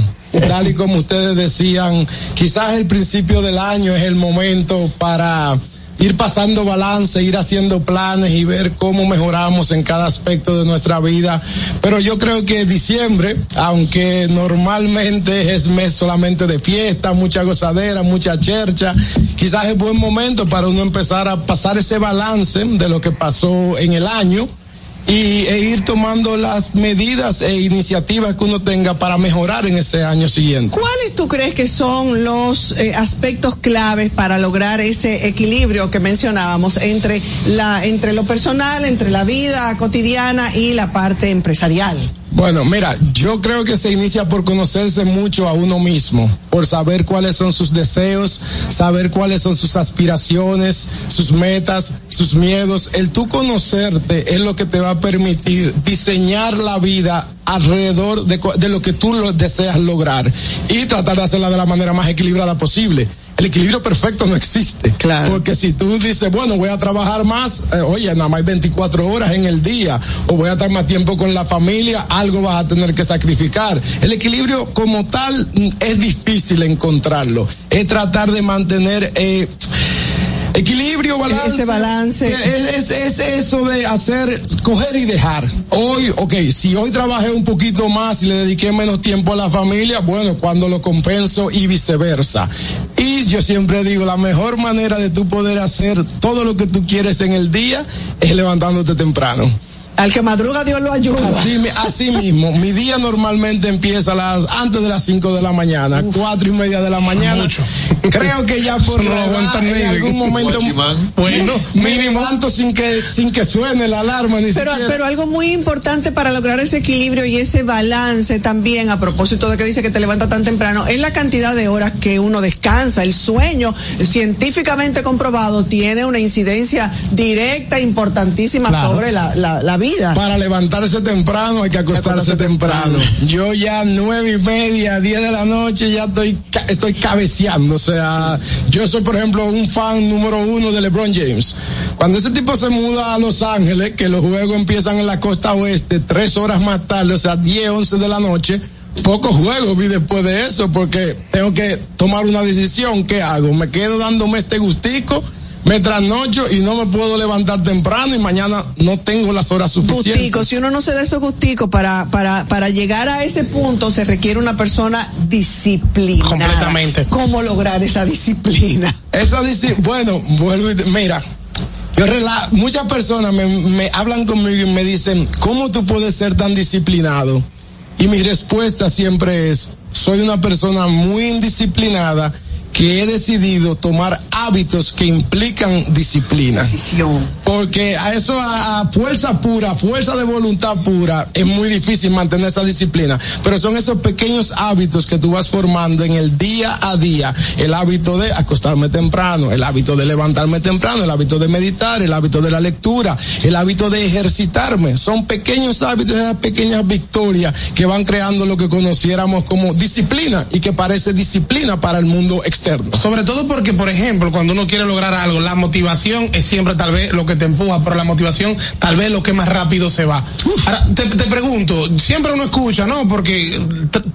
S12: Tal y como ustedes decían, quizás el principio del año es el momento para ir pasando balance, ir haciendo planes y ver cómo mejoramos en cada aspecto de nuestra vida. Pero yo creo que diciembre, aunque normalmente es mes solamente de fiesta, mucha gozadera, mucha chercha, quizás es buen momento para uno empezar a pasar ese balance de lo que pasó en el año y, e ir tomando las medidas e iniciativas que uno tenga para mejorar en ese año siguiente.
S1: ¿Cuáles tú crees que son los eh, aspectos claves para lograr ese equilibrio que mencionábamos entre la entre lo personal, entre la vida cotidiana y la parte empresarial?
S12: Bueno, mira, yo creo que se inicia por conocerse mucho a uno mismo, por saber cuáles son sus deseos, saber cuáles son sus aspiraciones, sus metas, sus miedos. El tú conocerte es lo que te va a permitir diseñar la vida alrededor de, de lo que tú deseas lograr y tratar de hacerla de la manera más equilibrada posible el equilibrio perfecto no existe.
S1: Claro.
S12: Porque si tú dices, bueno, voy a trabajar más, eh, oye, nada más hay 24 horas en el día, o voy a estar más tiempo con la familia, algo vas a tener que sacrificar. El equilibrio como tal es difícil encontrarlo. Es tratar de mantener, eh, Equilibrio, balance.
S1: Ese balance.
S12: Es, es, es, eso de hacer, coger y dejar. Hoy, ok, si hoy trabajé un poquito más y le dediqué menos tiempo a la familia, bueno, cuando lo compenso y viceversa. Y yo siempre digo, la mejor manera de tú poder hacer todo lo que tú quieres en el día es levantándote temprano.
S1: Al que madruga Dios lo ayuda.
S12: Así, así mismo, mi día normalmente empieza las, antes de las 5 de la mañana, Uf, cuatro y media de la mañana.
S2: Mucho.
S12: Creo que ya por
S2: no aguantan
S12: en algún momento,
S2: bueno,
S12: me levanto sin que, sin que suene la alarma. Ni
S1: pero,
S12: siquiera.
S1: pero algo muy importante para lograr ese equilibrio y ese balance también, a propósito de que dice que te levanta tan temprano, es la cantidad de horas que uno descansa. El sueño, científicamente comprobado, tiene una incidencia directa, importantísima claro. sobre la, la, la vida.
S12: Para levantarse temprano hay que acostarse, temprano. temprano. Yo ya nueve y media, diez de la noche ya estoy, estoy cabeceando. O sea, sí. yo soy por ejemplo un fan número uno de LeBron James. Cuando ese tipo se muda a Los Ángeles, que los juegos empiezan en la costa oeste, tres horas más tarde, o sea, diez, once de la noche, pocos juegos vi después de eso porque tengo que tomar una decisión. ¿Qué hago? ¿Me quedo dándome este gustico? Me trasnocho y no me puedo levantar temprano y mañana no tengo las horas suficientes.
S1: Gustico, si uno no se da esos gusticos para, para, para llegar a ese punto se requiere una persona disciplinada.
S2: Completamente.
S1: ¿Cómo lograr esa disciplina?
S12: Esa disciplina, bueno, vuelvo y mira, yo rela muchas personas me, me hablan conmigo y me dicen, ¿cómo tú puedes ser tan disciplinado? Y mi respuesta siempre es, soy una persona muy indisciplinada que he decidido tomar hábitos que implican disciplina.
S1: Decisión.
S12: Porque a eso, a, a, fuerza pura, fuerza de voluntad pura, es muy difícil mantener esa disciplina. Pero son esos pequeños hábitos que tú vas formando en el día a día. El hábito de acostarme temprano, el hábito de levantarme temprano, el hábito de meditar, el hábito de la lectura, el hábito de ejercitarme. Son pequeños hábitos, esas pequeñas victorias que van creando lo que conociéramos como disciplina y que parece disciplina para el mundo externo.
S2: Sobre todo porque, por ejemplo, cuando uno quiere lograr algo, la motivación es siempre tal vez lo que te empuja, pero la motivación tal vez lo que más rápido se va. Ahora, te, te, pregunto, siempre uno escucha, ¿no? Porque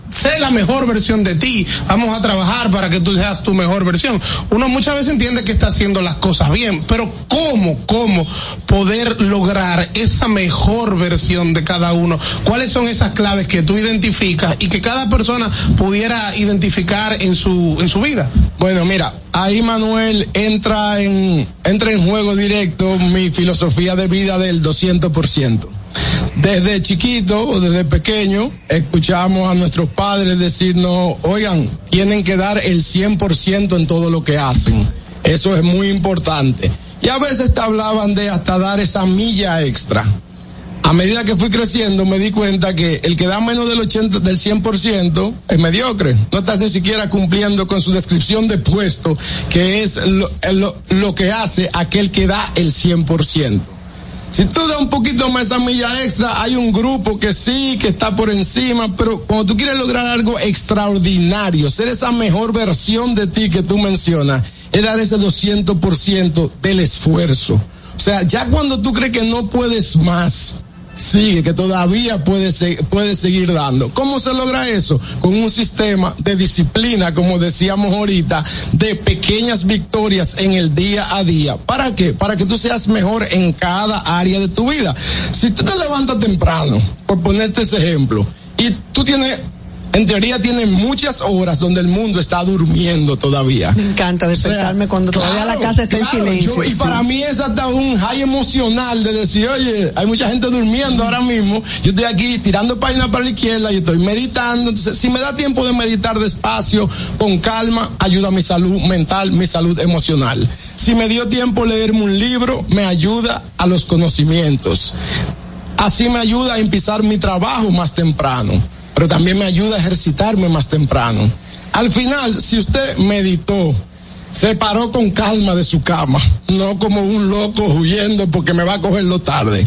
S2: sé la mejor versión de ti, vamos a trabajar para que tú seas tu mejor versión. Uno muchas veces entiende que está haciendo las cosas bien, pero ¿cómo, cómo poder lograr esa mejor versión de cada uno? ¿Cuáles son esas claves que tú identificas y que cada persona pudiera identificar en su, en su vida?
S12: Bueno, mira, ahí Manuel entra en, entra en juego directo mi filosofía de vida del 200%. Desde chiquito o desde pequeño escuchamos a nuestros padres decirnos, oigan, tienen que dar el 100% en todo lo que hacen. Eso es muy importante. Y a veces te hablaban de hasta dar esa milla extra. A medida que fui creciendo me di cuenta que el que da menos del 80 del 100% es mediocre. No estás ni siquiera cumpliendo con su descripción de puesto, que es lo, lo, que hace aquel que da el 100%. Si tú das un poquito más esa milla extra, hay un grupo que sí, que está por encima, pero cuando tú quieres lograr algo extraordinario, ser esa mejor versión de ti que tú mencionas, es dar ese 200% del esfuerzo. O sea, ya cuando tú crees que no puedes más, sigue, que todavía puedes, puede seguir dando. ¿Cómo se logra eso? Con un sistema de disciplina, como decíamos ahorita, de pequeñas victorias en el día a día. ¿Para qué? Para que tú seas mejor en cada área de tu vida. Si tú te levantas temprano, por ponerte ese ejemplo, y tú tienes en teoría tiene muchas horas donde el mundo está durmiendo todavía.
S1: Me encanta despertarme o sea, cuando todavía la casa está claro, en silencio.
S12: Yo, y sí. para mí es hasta un high emocional de decir, oye, hay mucha gente durmiendo ahora mismo, yo estoy aquí tirando páginas para la izquierda, yo estoy meditando, entonces si me da tiempo de meditar despacio, con calma, ayuda a mi salud mental, mi salud emocional. Si me dio tiempo leerme un libro, me ayuda a los conocimientos. Así me ayuda a empezar mi trabajo más temprano pero también me ayuda a ejercitarme más temprano. Al final, si usted meditó, se paró con calma de su cama, no como un loco huyendo porque me va a cogerlo tarde.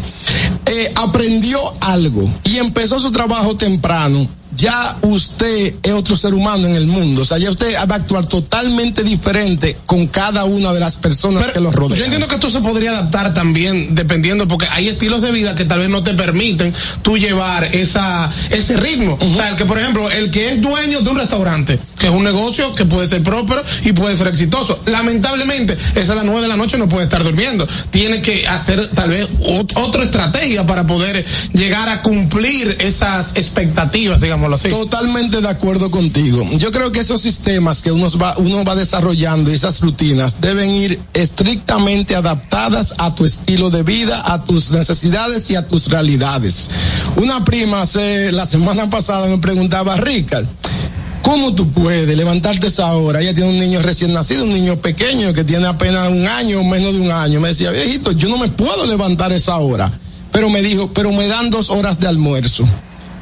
S12: Eh, aprendió algo y empezó su trabajo temprano, ya usted es otro ser humano en el mundo. O sea, ya usted va a actuar totalmente diferente con cada una de las personas Pero que lo rodean.
S2: Yo entiendo que esto se podría adaptar también dependiendo, porque hay estilos de vida que tal vez no te permiten tú llevar esa, ese ritmo. Uh -huh. O sea, el que, por ejemplo, el que es dueño de un restaurante, que es un negocio que puede ser próspero y puede ser exitoso. Lamentablemente, esa a las nueve de la noche no puede estar durmiendo. Tiene que hacer tal vez otra estrategia para poder llegar a cumplir esas expectativas, digamos
S12: Totalmente de acuerdo contigo. Yo creo que esos sistemas que uno va, uno va desarrollando y esas rutinas deben ir estrictamente adaptadas a tu estilo de vida, a tus necesidades y a tus realidades. Una prima hace, la semana pasada me preguntaba, Ricard, ¿Cómo tú puedes levantarte esa hora? Ella tiene un niño recién nacido, un niño pequeño que tiene apenas un año o menos de un año. Me decía, viejito, yo no me puedo levantar esa hora. Pero me dijo, pero me dan dos horas de almuerzo.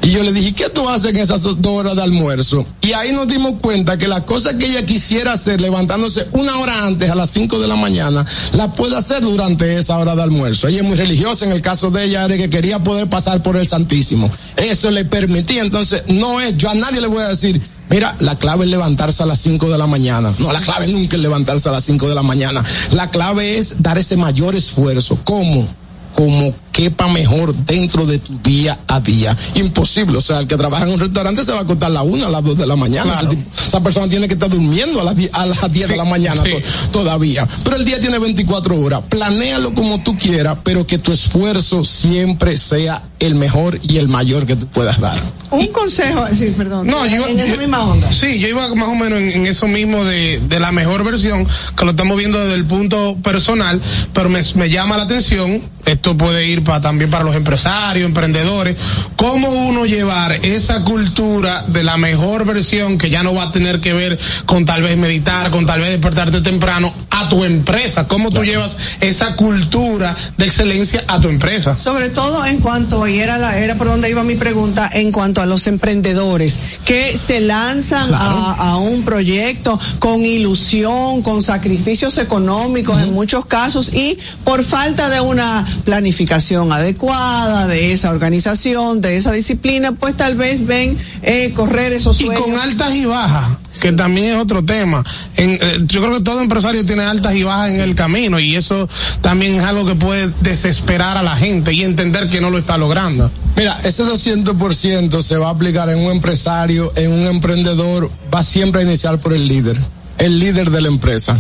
S12: Y yo le dije, ¿qué tú haces en esas dos horas de almuerzo? Y ahí nos dimos cuenta que la cosa que ella quisiera hacer levantándose una hora antes, a las cinco de la mañana, la puede hacer durante esa hora de almuerzo. Ella es muy religiosa, en el caso de ella era que quería poder pasar por el Santísimo. Eso le permitía, entonces no es, yo a nadie le voy a decir, Mira, la clave es levantarse a las 5 de la mañana. No, la clave nunca es levantarse a las 5 de la mañana. La clave es dar ese mayor esfuerzo. ¿Cómo? Como quepa mejor dentro de tu día a día. Imposible. O sea, el que trabaja en un restaurante se va a acostar a la una, a las dos de la mañana. Claro. Tipo, esa persona tiene que estar durmiendo a las 10, a las 10 sí, de la mañana sí. to todavía. Pero el día tiene 24 horas. Planéalo como tú quieras, pero que tu esfuerzo siempre sea el mejor y el mayor que tú puedas dar.
S1: Un consejo, sí, perdón.
S2: No, yo,
S1: en esa misma onda.
S2: Sí, yo iba más o menos en, en, eso mismo de, de la mejor versión, que lo estamos viendo desde el punto personal, pero me, me llama la atención, esto puede ir para también para los empresarios, emprendedores, cómo uno llevar esa cultura de la mejor versión que ya no va a tener que ver con tal vez meditar, con tal vez despertarte temprano a tu empresa, cómo tú llevas esa cultura de excelencia a tu empresa.
S1: Sobre todo en cuanto, y era, la, era por donde iba mi pregunta, en cuanto a los emprendedores que se lanzan claro. a, a, un proyecto con ilusión, con sacrificios económicos uh -huh. en muchos casos y por falta de una planificación adecuada, de esa organización, de esa disciplina, pues tal vez ven eh, correr esos sueños.
S2: Y con altas y bajas, sí. que también es otro tema. En, eh, yo creo que todo empresario tiene altas y bajas sí. en el camino y eso también es algo que puede desesperar a la gente y entender que no lo está logrando.
S12: Mira, ese 200% se va a aplicar en un empresario, en un emprendedor, va siempre a iniciar por el líder, el líder de la empresa.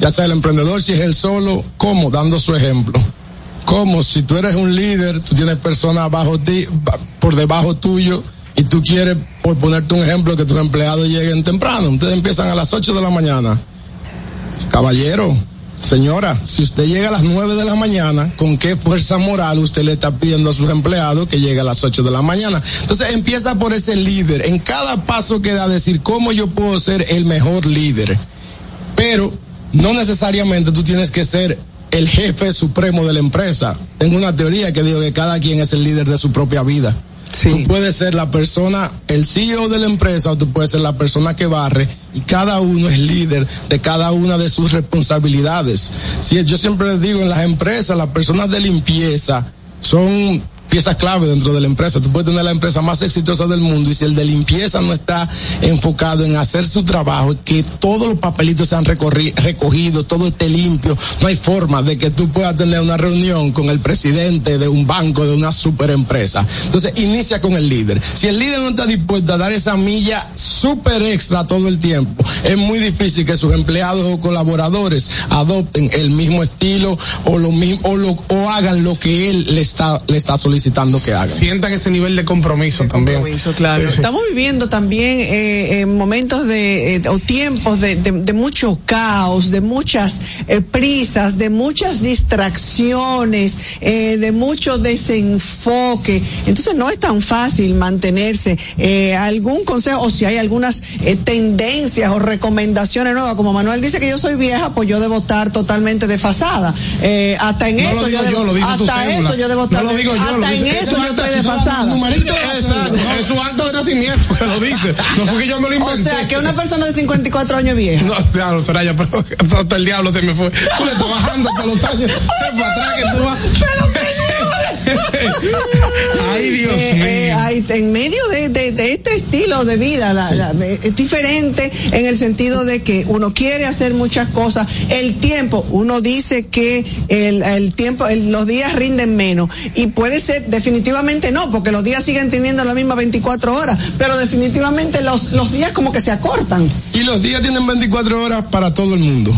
S12: Ya sea el emprendedor, si es él solo, ¿cómo? Dando su ejemplo como si tú eres un líder, tú tienes personas bajo ti, por debajo tuyo, y tú quieres, por ponerte un ejemplo, que tus empleados lleguen temprano. Ustedes empiezan a las 8 de la mañana. Caballero, Señora, si usted llega a las 9 de la mañana, ¿con qué fuerza moral usted le está pidiendo a sus empleados que llegue a las 8 de la mañana? Entonces empieza por ese líder. En cada paso que da decir cómo yo puedo ser el mejor líder. Pero no necesariamente tú tienes que ser el jefe supremo de la empresa. Tengo una teoría que digo que cada quien es el líder de su propia vida. Tú puedes ser la persona, el CEO de la empresa, o tú puedes ser la persona que barre, y cada uno es líder de cada una de sus responsabilidades. Si yo siempre les digo en las empresas, las personas de limpieza son piezas clave dentro de la empresa. Tú puedes tener la empresa más exitosa del mundo y si el de limpieza no está enfocado en hacer su trabajo, que todos los papelitos sean recogidos, todo esté limpio, no hay forma de que tú puedas tener una reunión con el presidente de un banco, de una super empresa. Entonces, inicia con el líder. Si el líder no está dispuesto a dar esa milla super extra todo el tiempo, es muy difícil que sus empleados o colaboradores adopten el mismo estilo o lo hagan lo que él le está solicitando solicitando que hagan.
S2: Sientan ese nivel de compromiso también.
S1: Compromiso, claro.
S2: Sí, sí.
S1: Estamos viviendo también eh, eh, momentos de, eh, o tiempos de, de, de, mucho caos, de muchas eh, prisas, de muchas distracciones, eh, de mucho desenfoque. Entonces no es tan fácil mantenerse. Eh, algún consejo, o si hay algunas tendencias o recomendaciones nuevas, como Manuel dice que yo soy vieja, pues yo debo estar totalmente desfasada. hasta en
S2: no
S1: eso
S2: lo digo
S1: yo,
S2: yo,
S1: debo,
S2: lo dice tu
S1: hasta eso yo debo estar
S2: no lo digo yo,
S1: hasta en eso yo estoy desfasada.
S2: Numerito Exacto, es su acto de nacimiento que lo dice. No fue que yo me lo inventé.
S1: O sea, que una persona de 54 años es vieja.
S2: No, diablo, Soraya, pero hasta el diablo se me fue. Tú le estás bajando hasta los años. para atrás que tú vas. Ay, Dios
S1: eh,
S2: mío.
S1: Eh, hay, en medio de, de, de, este estilo de vida, la, sí. la, es diferente en el sentido de que uno quiere hacer muchas cosas. El tiempo, uno dice que el, el tiempo, el, los días rinden menos. Y puede ser, definitivamente no, porque los días siguen teniendo la misma 24 horas, pero definitivamente los, los días como que se acortan.
S12: Y los días tienen 24 horas para todo el mundo.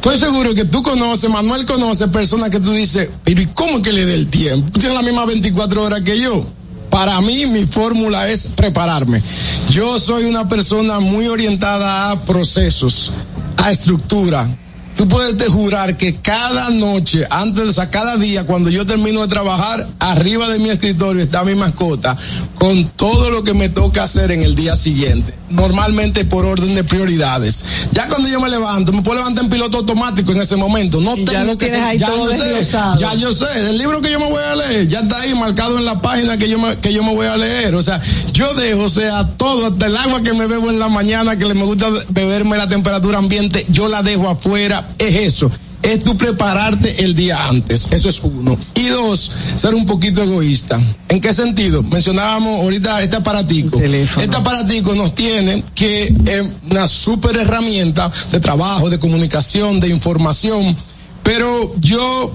S12: Estoy seguro que tú conoces, Manuel conoce personas que tú dices, pero ¿y cómo que le dé el tiempo? Tú tienes las mismas 24 horas que yo. Para mí, mi fórmula es prepararme. Yo soy una persona muy orientada a procesos, a estructura. Tú puedes te jurar que cada noche, antes o cada día, cuando yo termino de trabajar, arriba de mi escritorio está mi mascota, con todo lo que me toca hacer en el día siguiente. Normalmente por orden de prioridades. Ya cuando yo me levanto, me puedo levantar en piloto automático en ese momento. No tengo
S1: ya
S12: que
S1: ser, ahí
S12: ya
S1: todo
S12: yo sé, ya yo sé. El libro que yo me voy a leer ya está ahí marcado en la página que yo me, que yo me voy a leer. O sea, yo dejo, o sea, todo, hasta el agua que me bebo en la mañana, que me gusta beberme la temperatura ambiente, yo la dejo afuera. Es eso es tú prepararte el día antes. Eso es uno. Y dos, ser un poquito egoísta. ¿En qué sentido? Mencionábamos ahorita este aparatico. Este aparatico nos tiene que eh, una super herramienta de trabajo, de comunicación, de información. Pero yo,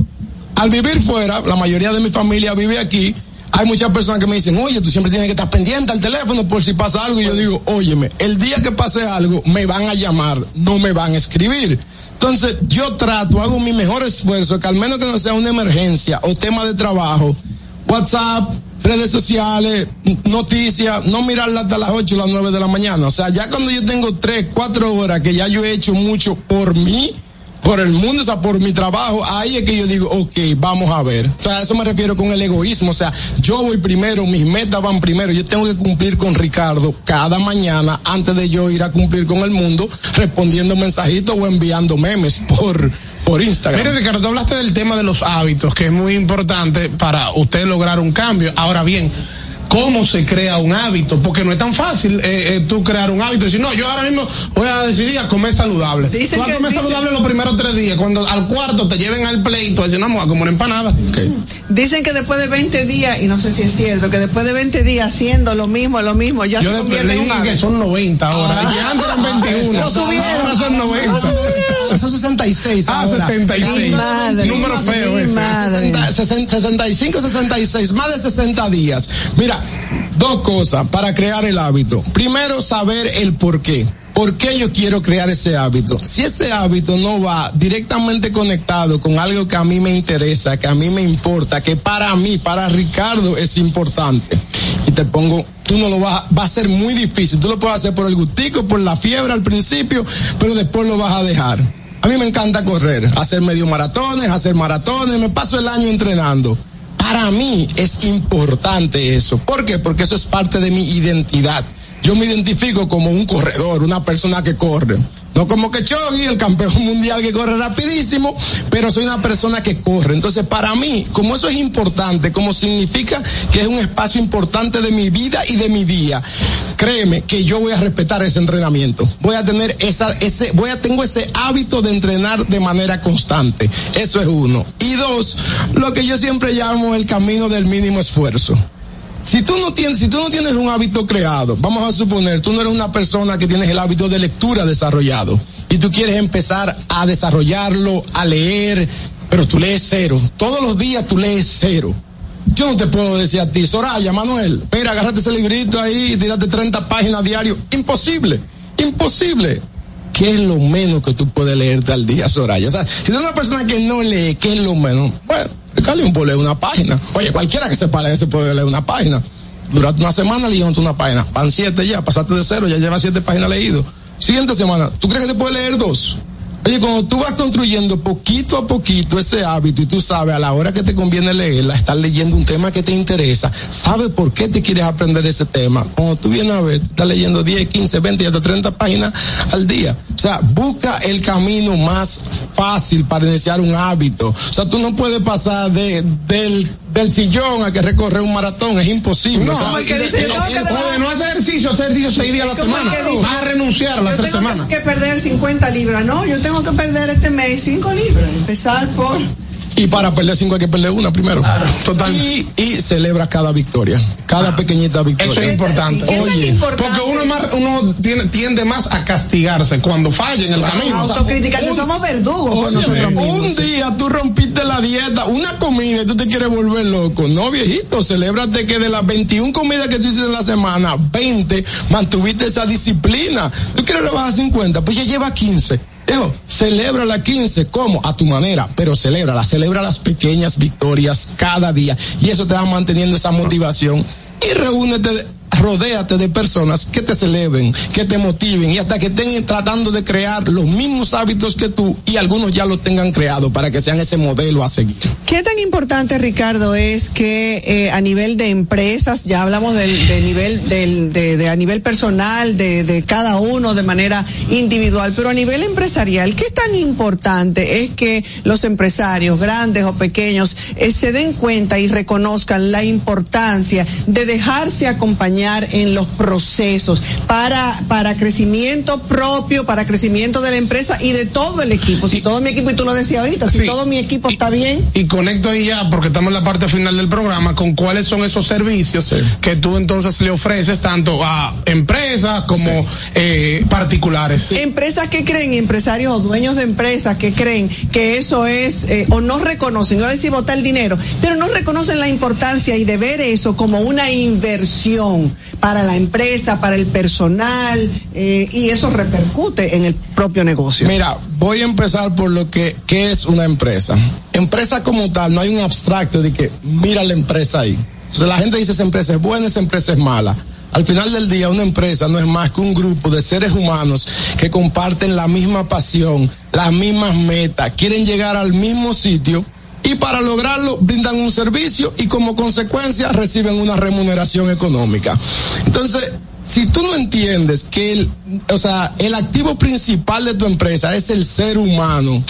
S12: al vivir fuera, la mayoría de mi familia vive aquí. Hay muchas personas que me dicen, oye, tú siempre tienes que estar pendiente al teléfono por si pasa algo. Y yo digo, óyeme, el día que pase algo, me van a llamar, no me van a escribir. Entonces, yo trato, hago mi mejor esfuerzo, que al menos que no sea una emergencia o tema de trabajo, WhatsApp, redes sociales, noticias, no mirarla hasta las 8 o las 9 de la mañana. O sea, ya cuando yo tengo 3, 4 horas que ya yo he hecho mucho por mí, por el mundo, o sea, por mi trabajo, ahí es que yo digo, ok, vamos a ver. O sea, a eso me refiero con el egoísmo. O sea, yo voy primero, mis metas van primero. Yo tengo que cumplir con Ricardo cada mañana antes de yo ir a cumplir con el mundo, respondiendo mensajitos o enviando memes por, por Instagram.
S2: Mire, Ricardo, tú hablaste del tema de los hábitos, que es muy importante para usted lograr un cambio. Ahora bien, cómo se crea un hábito, porque no es tan fácil eh, eh, tú crear un hábito y decir, no, yo ahora mismo voy a decidir a comer saludable.
S1: Dicen
S2: tú vas a comer
S1: dicen,
S2: saludable los primeros tres días, cuando al cuarto te lleven al pleito, decir, no, vamos a comer una empanada. Okay.
S1: Dicen que después de 20 días, y no sé si es cierto, que después de 20 días haciendo lo mismo, lo mismo, ya
S2: yo
S1: se convierte en un hábito.
S2: que son 90 ahora, ah, y antes eran 21.
S1: Lo subieron.
S2: Ahora son 90.
S12: Son 66
S2: Ah,
S12: ahora.
S2: 66.
S1: Madre,
S2: Número feo ese.
S12: 60, 60, 65, 66, más de 60 días. Mira, dos cosas para crear el hábito. Primero, saber el por qué. ¿Por qué yo quiero crear ese hábito? Si ese hábito no va directamente conectado con algo que a mí me interesa, que a mí me importa, que para mí, para Ricardo es importante. Y te pongo, tú no lo vas, va a ser muy difícil. Tú lo puedes hacer por el gustico, por la fiebre al principio, pero después lo vas a dejar. A mí me encanta correr, hacer medio maratones, hacer maratones, me paso el año entrenando. Para mí es importante eso. ¿Por qué? Porque eso es parte de mi identidad. Yo me identifico como un corredor, una persona que corre. No como que Chogui, el campeón mundial que corre rapidísimo, pero soy una persona que corre. Entonces, para mí, como eso es importante, como significa que es un espacio importante de mi vida y de mi día, créeme que yo voy a respetar ese entrenamiento. Voy a tener esa, ese, voy a, tengo ese hábito de entrenar de manera constante. Eso es uno. Y dos, lo que yo siempre llamo el camino del mínimo esfuerzo. Si tú no tienes, si tú no tienes un hábito creado, vamos a suponer, tú no eres una persona que tienes el hábito de lectura desarrollado y tú quieres empezar a desarrollarlo, a leer, pero tú lees cero. Todos los días tú lees cero. Yo no te puedo decir a ti, Soraya, Manuel, mira, agárrate ese librito ahí y tírate 30 páginas diario. Imposible, imposible. ¿Qué es lo menos que tú puedes leerte al día, Soraya? O sea, si eres una persona que no lee, ¿qué es lo menos? Bueno, Calium puede leer una página. Oye, cualquiera que sepa leer se puede leer una página. Durante una semana leyendo una página. Van siete ya, pasaste de cero, ya llevas siete páginas leído. Siguiente semana, ¿tú crees que te puedes leer dos? Oye, cuando tú vas construyendo poquito a poquito ese hábito y tú sabes a la hora que te conviene leerla, estar leyendo un tema que te interesa, sabes por qué te quieres aprender ese tema. Cuando tú vienes a ver, estás leyendo 10, 15, 20 y hasta 30 páginas al día. O sea, busca el camino más fácil para iniciar un hábito. O sea, tú no puedes pasar de, del del sillón a que recorrer un maratón, es imposible.
S2: No, hay que decir, no, que no, no hacer ejercicio, hacer ejercicio seis días a la semana. Vas a renunciar a las tres semanas.
S1: Yo tengo que perder 50 libras, no, yo tengo que perder este mes 5 libras. Empezar por
S12: y para perder cinco hay que perder una primero. Total. Y, y celebra cada victoria, cada pequeñita victoria.
S2: Eso es importante.
S1: Sí,
S2: Oye,
S1: importante?
S2: porque uno, más, uno tiene, tiende más a castigarse cuando falla en el camino. o sea,
S1: somos verdugos nosotros mismos.
S12: Un día tú rompiste la dieta, una comida y tú te quieres volver loco. No, viejito, celébrate que de las 21 comidas que tú hiciste en la semana, 20 mantuviste esa disciplina. Tú quieres rebajar 50, pues ya lleva 15. Hijo, celebra la 15, ¿cómo? A tu manera, pero celebra, celebra las pequeñas victorias cada día y eso te va manteniendo esa motivación y reúnete rodéate de personas que te celebren, que te motiven y hasta que estén tratando de crear los mismos hábitos que tú y algunos ya los tengan creado para que sean ese modelo a seguir.
S1: ¿Qué tan importante, Ricardo, es que eh, a nivel de empresas, ya hablamos del, de nivel del, de, a nivel personal, de, de cada uno de manera individual, pero a nivel empresarial, ¿qué tan importante es que los empresarios, grandes o pequeños, eh, se den cuenta y reconozcan la importancia de dejarse acompañar en los procesos para, para crecimiento propio, para crecimiento de la empresa y de todo el equipo. Si todo mi equipo, y tú lo decías ahorita, si todo mi equipo está bien,
S2: Y conecto ahí ya, porque estamos en la parte final del programa, con cuáles son esos servicios que tú entonces le ofreces tanto a empresas como eh, particulares.
S1: Empresas que creen, empresarios o dueños de empresas que creen que eso es, eh, o no reconocen, no decir botar el dinero, pero no reconocen la importancia y de ver eso como una inversión para la empresa, para el personal, eh, y eso repercute en el propio negocio.
S12: Mira, voy a empezar por lo que ¿qué es una empresa. Empresa como tal, no hay un abstracto de que mira la empresa ahí. Entonces la gente dice esa empresa es buena, esa empresa es mala. Al final del día, una empresa no es más que un grupo de seres humanos que comparten la misma pasión, las mismas metas, quieren llegar al mismo sitio y para lograrlo brindan un servicio y como consecuencia reciben una remuneración económica. Entonces, si tú no entiendes que el, o sea, el activo principal de tu empresa es el ser humano,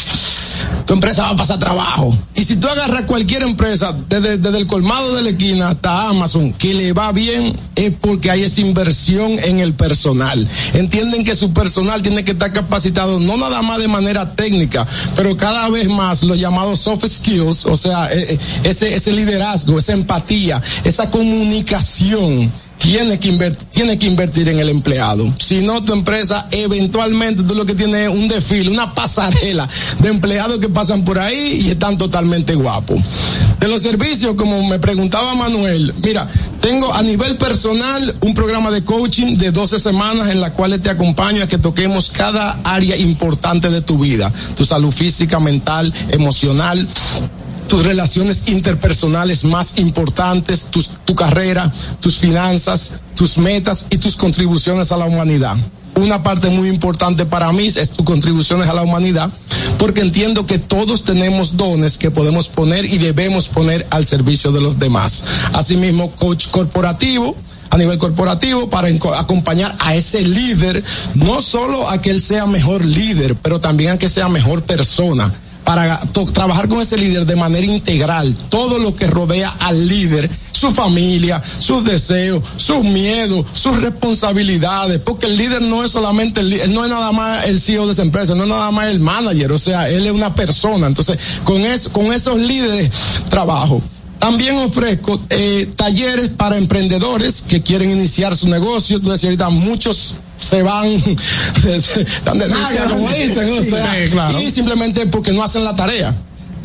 S12: tu empresa va a pasar trabajo. Y si tú agarras cualquier empresa, desde, desde el colmado de la esquina hasta Amazon, que le va bien, es porque hay esa inversión en el personal. Entienden que su personal tiene que estar capacitado no nada más de manera técnica, pero cada vez más los llamados soft skills, o sea, eh, eh, ese, ese liderazgo, esa empatía, esa comunicación tiene que invertir, tiene que invertir en el empleado. Si no, tu empresa eventualmente tú lo que tienes es un desfile, una pasarela de empleados que pasan por ahí y están totalmente guapos. De los servicios, como me preguntaba Manuel, mira, tengo a nivel personal un programa de coaching de 12 semanas en la cual te acompaño a que toquemos cada área importante de tu vida, tu salud física, mental, emocional, tus relaciones interpersonales más importantes, tus- tu carrera, tus finanzas, tus metas y tus contribuciones a la humanidad. una parte muy importante para mí es tus contribuciones a la humanidad, porque entiendo que todos tenemos dones que podemos poner y debemos poner al servicio de los demás. Asimismo, coach corporativo, a nivel corporativo para acompañar a ese líder, no solo a que él sea mejor líder, pero también a que sea mejor persona para trabajar con ese líder de manera integral, todo lo que rodea al líder, su familia, sus deseos, sus miedos, sus responsabilidades, porque el líder no es solamente el no es nada más el CEO de esa empresa, no es nada más el manager, o sea, él es una persona. Entonces, con con esos líderes trabajo. También ofrezco eh, talleres para emprendedores que quieren iniciar su negocio. Tú decías ahorita, muchos se van donde como dicen, o sea, y simplemente porque no hacen la tarea.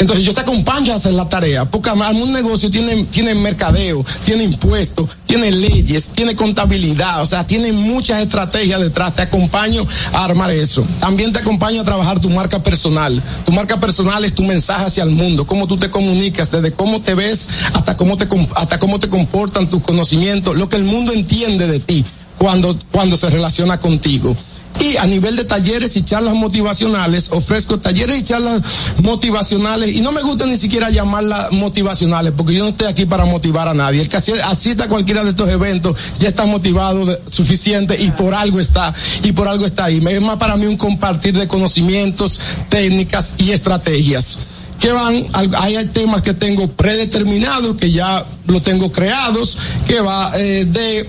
S12: Entonces yo te acompaño a hacer la tarea, porque un negocio tiene, tiene mercadeo, tiene impuestos, tiene leyes, tiene contabilidad, o sea, tiene muchas estrategias detrás. Te acompaño a armar eso. También te acompaño a trabajar tu marca personal. Tu marca personal es tu mensaje hacia el mundo, cómo tú te comunicas, desde cómo te ves hasta cómo te, hasta cómo te comportan tus conocimientos, lo que el mundo entiende de ti cuando, cuando se relaciona contigo. Y a nivel de talleres y charlas motivacionales, ofrezco talleres y charlas motivacionales. Y no me gusta ni siquiera llamarlas motivacionales, porque yo no estoy aquí para motivar a nadie. El que asista a cualquiera de estos eventos ya está motivado suficiente y por algo está, y por algo está ahí. Es más para mí un compartir de conocimientos, técnicas y estrategias que van, hay temas que tengo predeterminados, que ya lo tengo creados, que va eh, de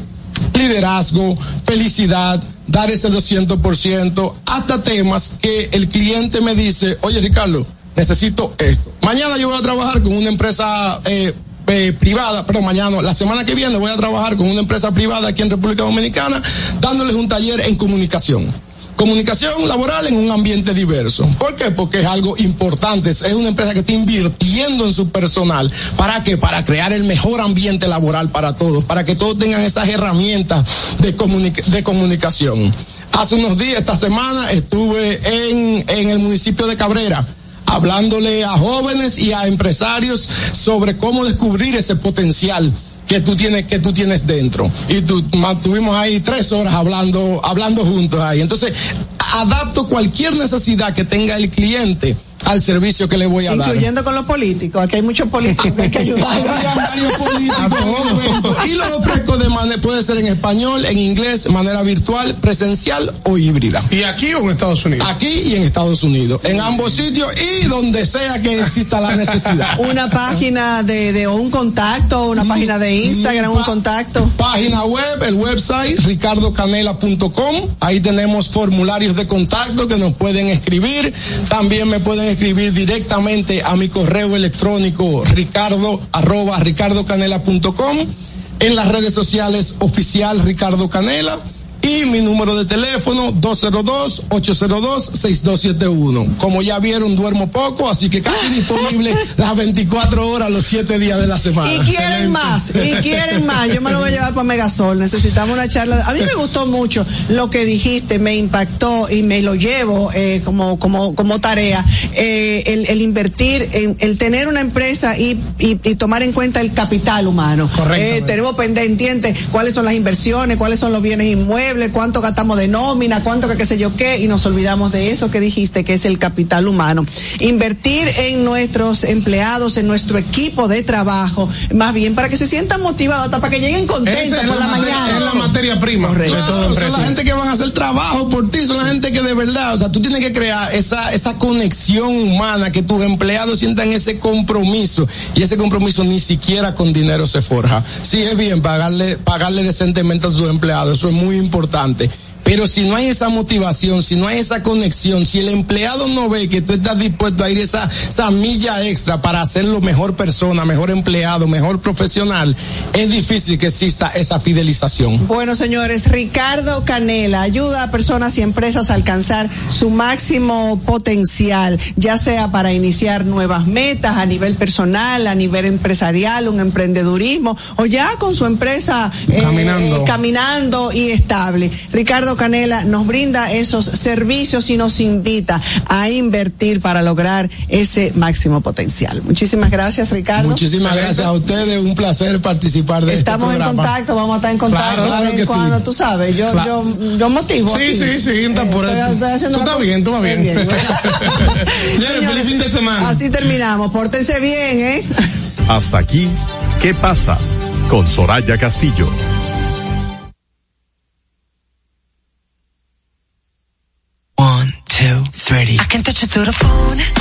S12: liderazgo, felicidad, dar ese 200%, hasta temas que el cliente me dice, oye Ricardo, necesito esto. Mañana yo voy a trabajar con una empresa eh, eh, privada, pero mañana, la semana que viene voy a trabajar con una empresa privada aquí en República Dominicana, dándoles un taller en comunicación Comunicación laboral en un ambiente diverso. ¿Por qué? Porque es algo importante. Es una empresa que está invirtiendo en su personal. ¿Para qué? Para crear el mejor ambiente laboral para todos, para que todos tengan esas herramientas de, de comunicación. Hace unos días, esta semana, estuve en, en el municipio de Cabrera hablándole a jóvenes y a empresarios sobre cómo descubrir ese potencial que tú tienes, que tú tienes dentro. Y tú, mantuvimos ahí tres horas hablando, hablando juntos ahí. Entonces, adapto cualquier necesidad que tenga el cliente al servicio que le voy a
S1: dar. Incluyendo con los políticos, aquí hay muchos políticos que hay que ayudar.
S12: y lo ofrezco de manera, puede ser en español, en inglés, manera virtual, presencial o híbrida.
S2: ¿Y aquí o en Estados Unidos?
S12: Aquí y en Estados Unidos. En ambos sitios y donde sea que exista la necesidad.
S1: Una página de, de un contacto, una página de Instagram, un contacto.
S12: Página web, el website, ricardocanela.com. Ahí tenemos formularios de contacto que nos pueden escribir. También me pueden escribir directamente a mi correo electrónico ricardo arroba ricardocanela.com en las redes sociales oficial Ricardo Canela y mi número de teléfono 202-802-6271. Como ya vieron, duermo poco, así que casi disponible las 24 horas, los 7 días de la semana.
S1: Y quieren más, y quieren más. Yo me lo voy a llevar para Megasol. Necesitamos una charla. A mí me gustó mucho lo que dijiste, me impactó y me lo llevo eh, como, como, como tarea. Eh, el, el, invertir, en, el tener una empresa y, y, y, tomar en cuenta el capital humano.
S2: Correcto.
S1: Eh, tenemos pendiente cuáles son las inversiones, cuáles son los bienes inmuebles cuánto gastamos de nómina, cuánto que qué sé yo qué, y nos olvidamos de eso que dijiste, que es el capital humano. Invertir en nuestros empleados, en nuestro equipo de trabajo, más bien para que se sientan motivados, hasta para que lleguen contentos por la, mañana.
S2: Es la materia prima.
S12: Claro, son la gente que van a hacer trabajo por ti, son la gente que de verdad, o sea, tú tienes que crear esa, esa conexión humana, que tus empleados sientan ese compromiso, y ese compromiso ni siquiera con dinero se forja. Sí es bien pagarle, pagarle decentemente a sus empleados, eso es muy importante importante. Pero si no hay esa motivación, si no hay esa conexión, si el empleado no ve que tú estás dispuesto a ir esa, esa milla extra para hacerlo mejor persona, mejor empleado, mejor profesional, es difícil que exista esa fidelización.
S1: Bueno, señores, Ricardo Canela ayuda a personas y empresas a alcanzar su máximo potencial, ya sea para iniciar nuevas metas a nivel personal, a nivel empresarial, un emprendedurismo, o ya con su empresa
S2: caminando,
S1: eh, caminando y estable. Ricardo Canela nos brinda esos servicios y nos invita a invertir para lograr ese máximo potencial. Muchísimas gracias, Ricardo.
S12: Muchísimas gracias a ustedes, un placer participar de
S1: Estamos
S12: este
S1: en contacto, vamos a estar en contacto
S12: Claro, claro
S1: de vez
S12: que
S1: en
S12: sí.
S1: cuando, tú sabes, yo,
S12: Claro.
S1: yo, yo motivo.
S2: Sí,
S1: aquí.
S2: sí, sí, está por
S1: estoy- estoy haciendo
S2: Tú estás bien, tú vas bien.
S1: Bien, bueno.
S2: Señores, feliz fin de semana.
S1: Así terminamos. Pórtense bien, ¿eh?
S7: Hasta aquí, ¿qué pasa? Con Soraya Castillo.
S13: Through the phone.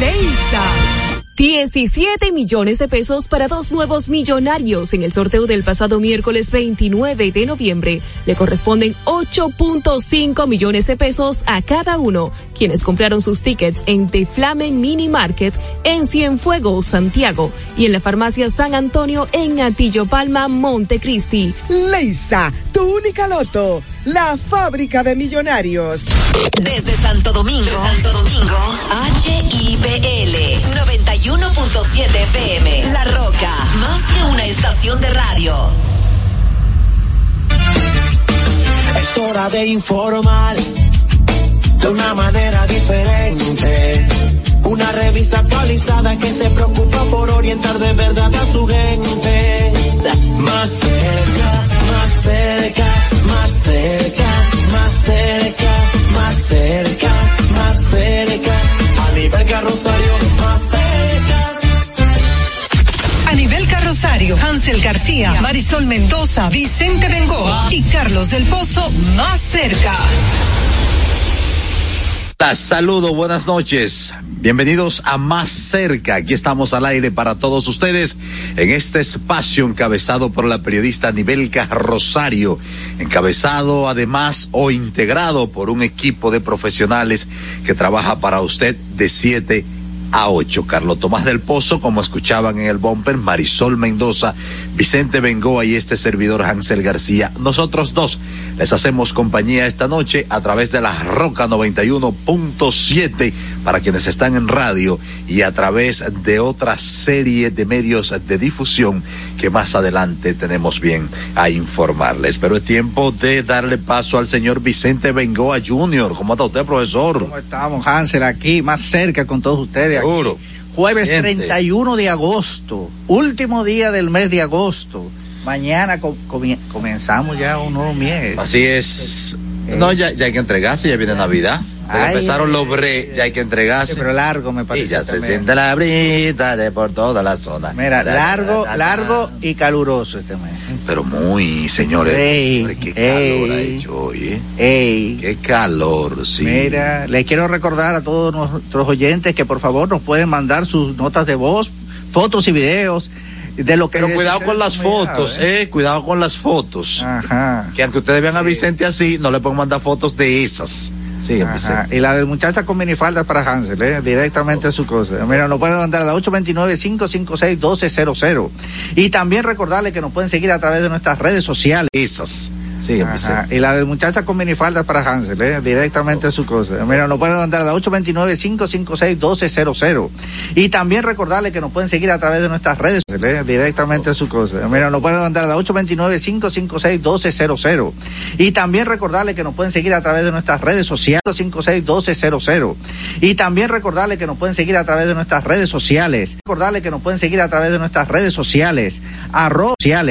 S4: Leisa.
S14: 17 millones de pesos para dos nuevos millonarios en el sorteo del pasado miércoles 29 de noviembre. Le corresponden 8.5 millones de pesos a cada uno, quienes compraron sus tickets en The Flamen Mini Market en Cienfuegos, Santiago, y en la farmacia San Antonio en Atillo Palma, Montecristi.
S4: Leisa, tu única loto. La fábrica de millonarios.
S15: Desde Santo Domingo, Santo Domingo, HIPL 91.7 FM, La Roca, más que una estación de radio.
S16: Es hora de informar de una manera diferente. Una revista actualizada que se preocupa por orientar de verdad a su gente. Más cerca, más cerca, más cerca, más cerca, más cerca, más cerca. A nivel carrosario, más cerca.
S17: A nivel carrosario, Hansel García, Marisol Mendoza, Vicente Bengoa y Carlos del Pozo más cerca.
S18: Hola, Saludos, buenas noches. Bienvenidos a Más Cerca. Aquí estamos al aire para todos ustedes en este espacio encabezado por la periodista Nivelca Rosario, encabezado además o integrado por un equipo de profesionales que trabaja para usted de 7 a 8. Carlos Tomás del Pozo, como escuchaban en el bumper, Marisol Mendoza, Vicente Bengoa y este servidor Hansel García. Nosotros dos les hacemos compañía esta noche a través de la Roca 91.7 para quienes están en radio y a través de otra serie de medios de difusión que más adelante tenemos bien a informarles. Pero es tiempo de darle paso al señor Vicente Bengoa Jr. ¿Cómo está usted, profesor?
S19: ¿Cómo estamos, Hansel? Aquí más cerca con todos ustedes. Aquí.
S18: Seguro.
S19: Jueves
S18: Siente.
S19: 31 de agosto, último día del mes de agosto. Mañana com- comenzamos ya un nuevo mes.
S18: Así es. No, ya, ya hay que entregarse, ya viene Navidad.
S19: Ay,
S18: empezaron los bre, ya hay que entregarse.
S19: Sí, pero largo me parece.
S18: Y ya se siente la brisa de por toda la zona.
S19: Mira, largo, largo y caluroso este mes.
S18: Pero muy, señores.
S19: Ey,
S18: Hombre, qué calor ha hecho hoy, ¿eh?
S19: Ey.
S18: Qué calor, sí.
S19: Mira, les quiero recordar a todos nuestros oyentes que por favor nos pueden mandar sus notas de voz, fotos y videos de lo que
S18: Pero cuidado con las fotos, eh. Cuidado con las fotos.
S19: Ajá.
S18: Que aunque ustedes vean a Vicente así, no le pueden mandar fotos de esas. Sí,
S19: Ajá.
S18: Vicente.
S19: Y la de muchacha con minifalda para Hansel, ¿eh? directamente a su cosa. Mira, nos pueden mandar a la 829-556-1200. Y también recordarles que nos pueden seguir a través de nuestras redes sociales.
S18: Esas. Sí,
S19: Ajá.
S18: Vicente.
S19: Y la de muchacha con minifalda para Hansel, ¿eh? directamente a su cosa. Mira, nos pueden mandar a la 829-556-1200. Y también recordarles que nos pueden seguir a través de nuestras redes ¿eh? directamente a su cosa. Mira, nos pueden mandar a la 829-556-1200. Y también recordarles que nos pueden seguir a través de nuestras redes sociales, 556-1200. Y también recordarles que nos pueden seguir a través de nuestras redes sociales. Recordarles que nos pueden seguir a través de nuestras redes sociales, arroba sociales.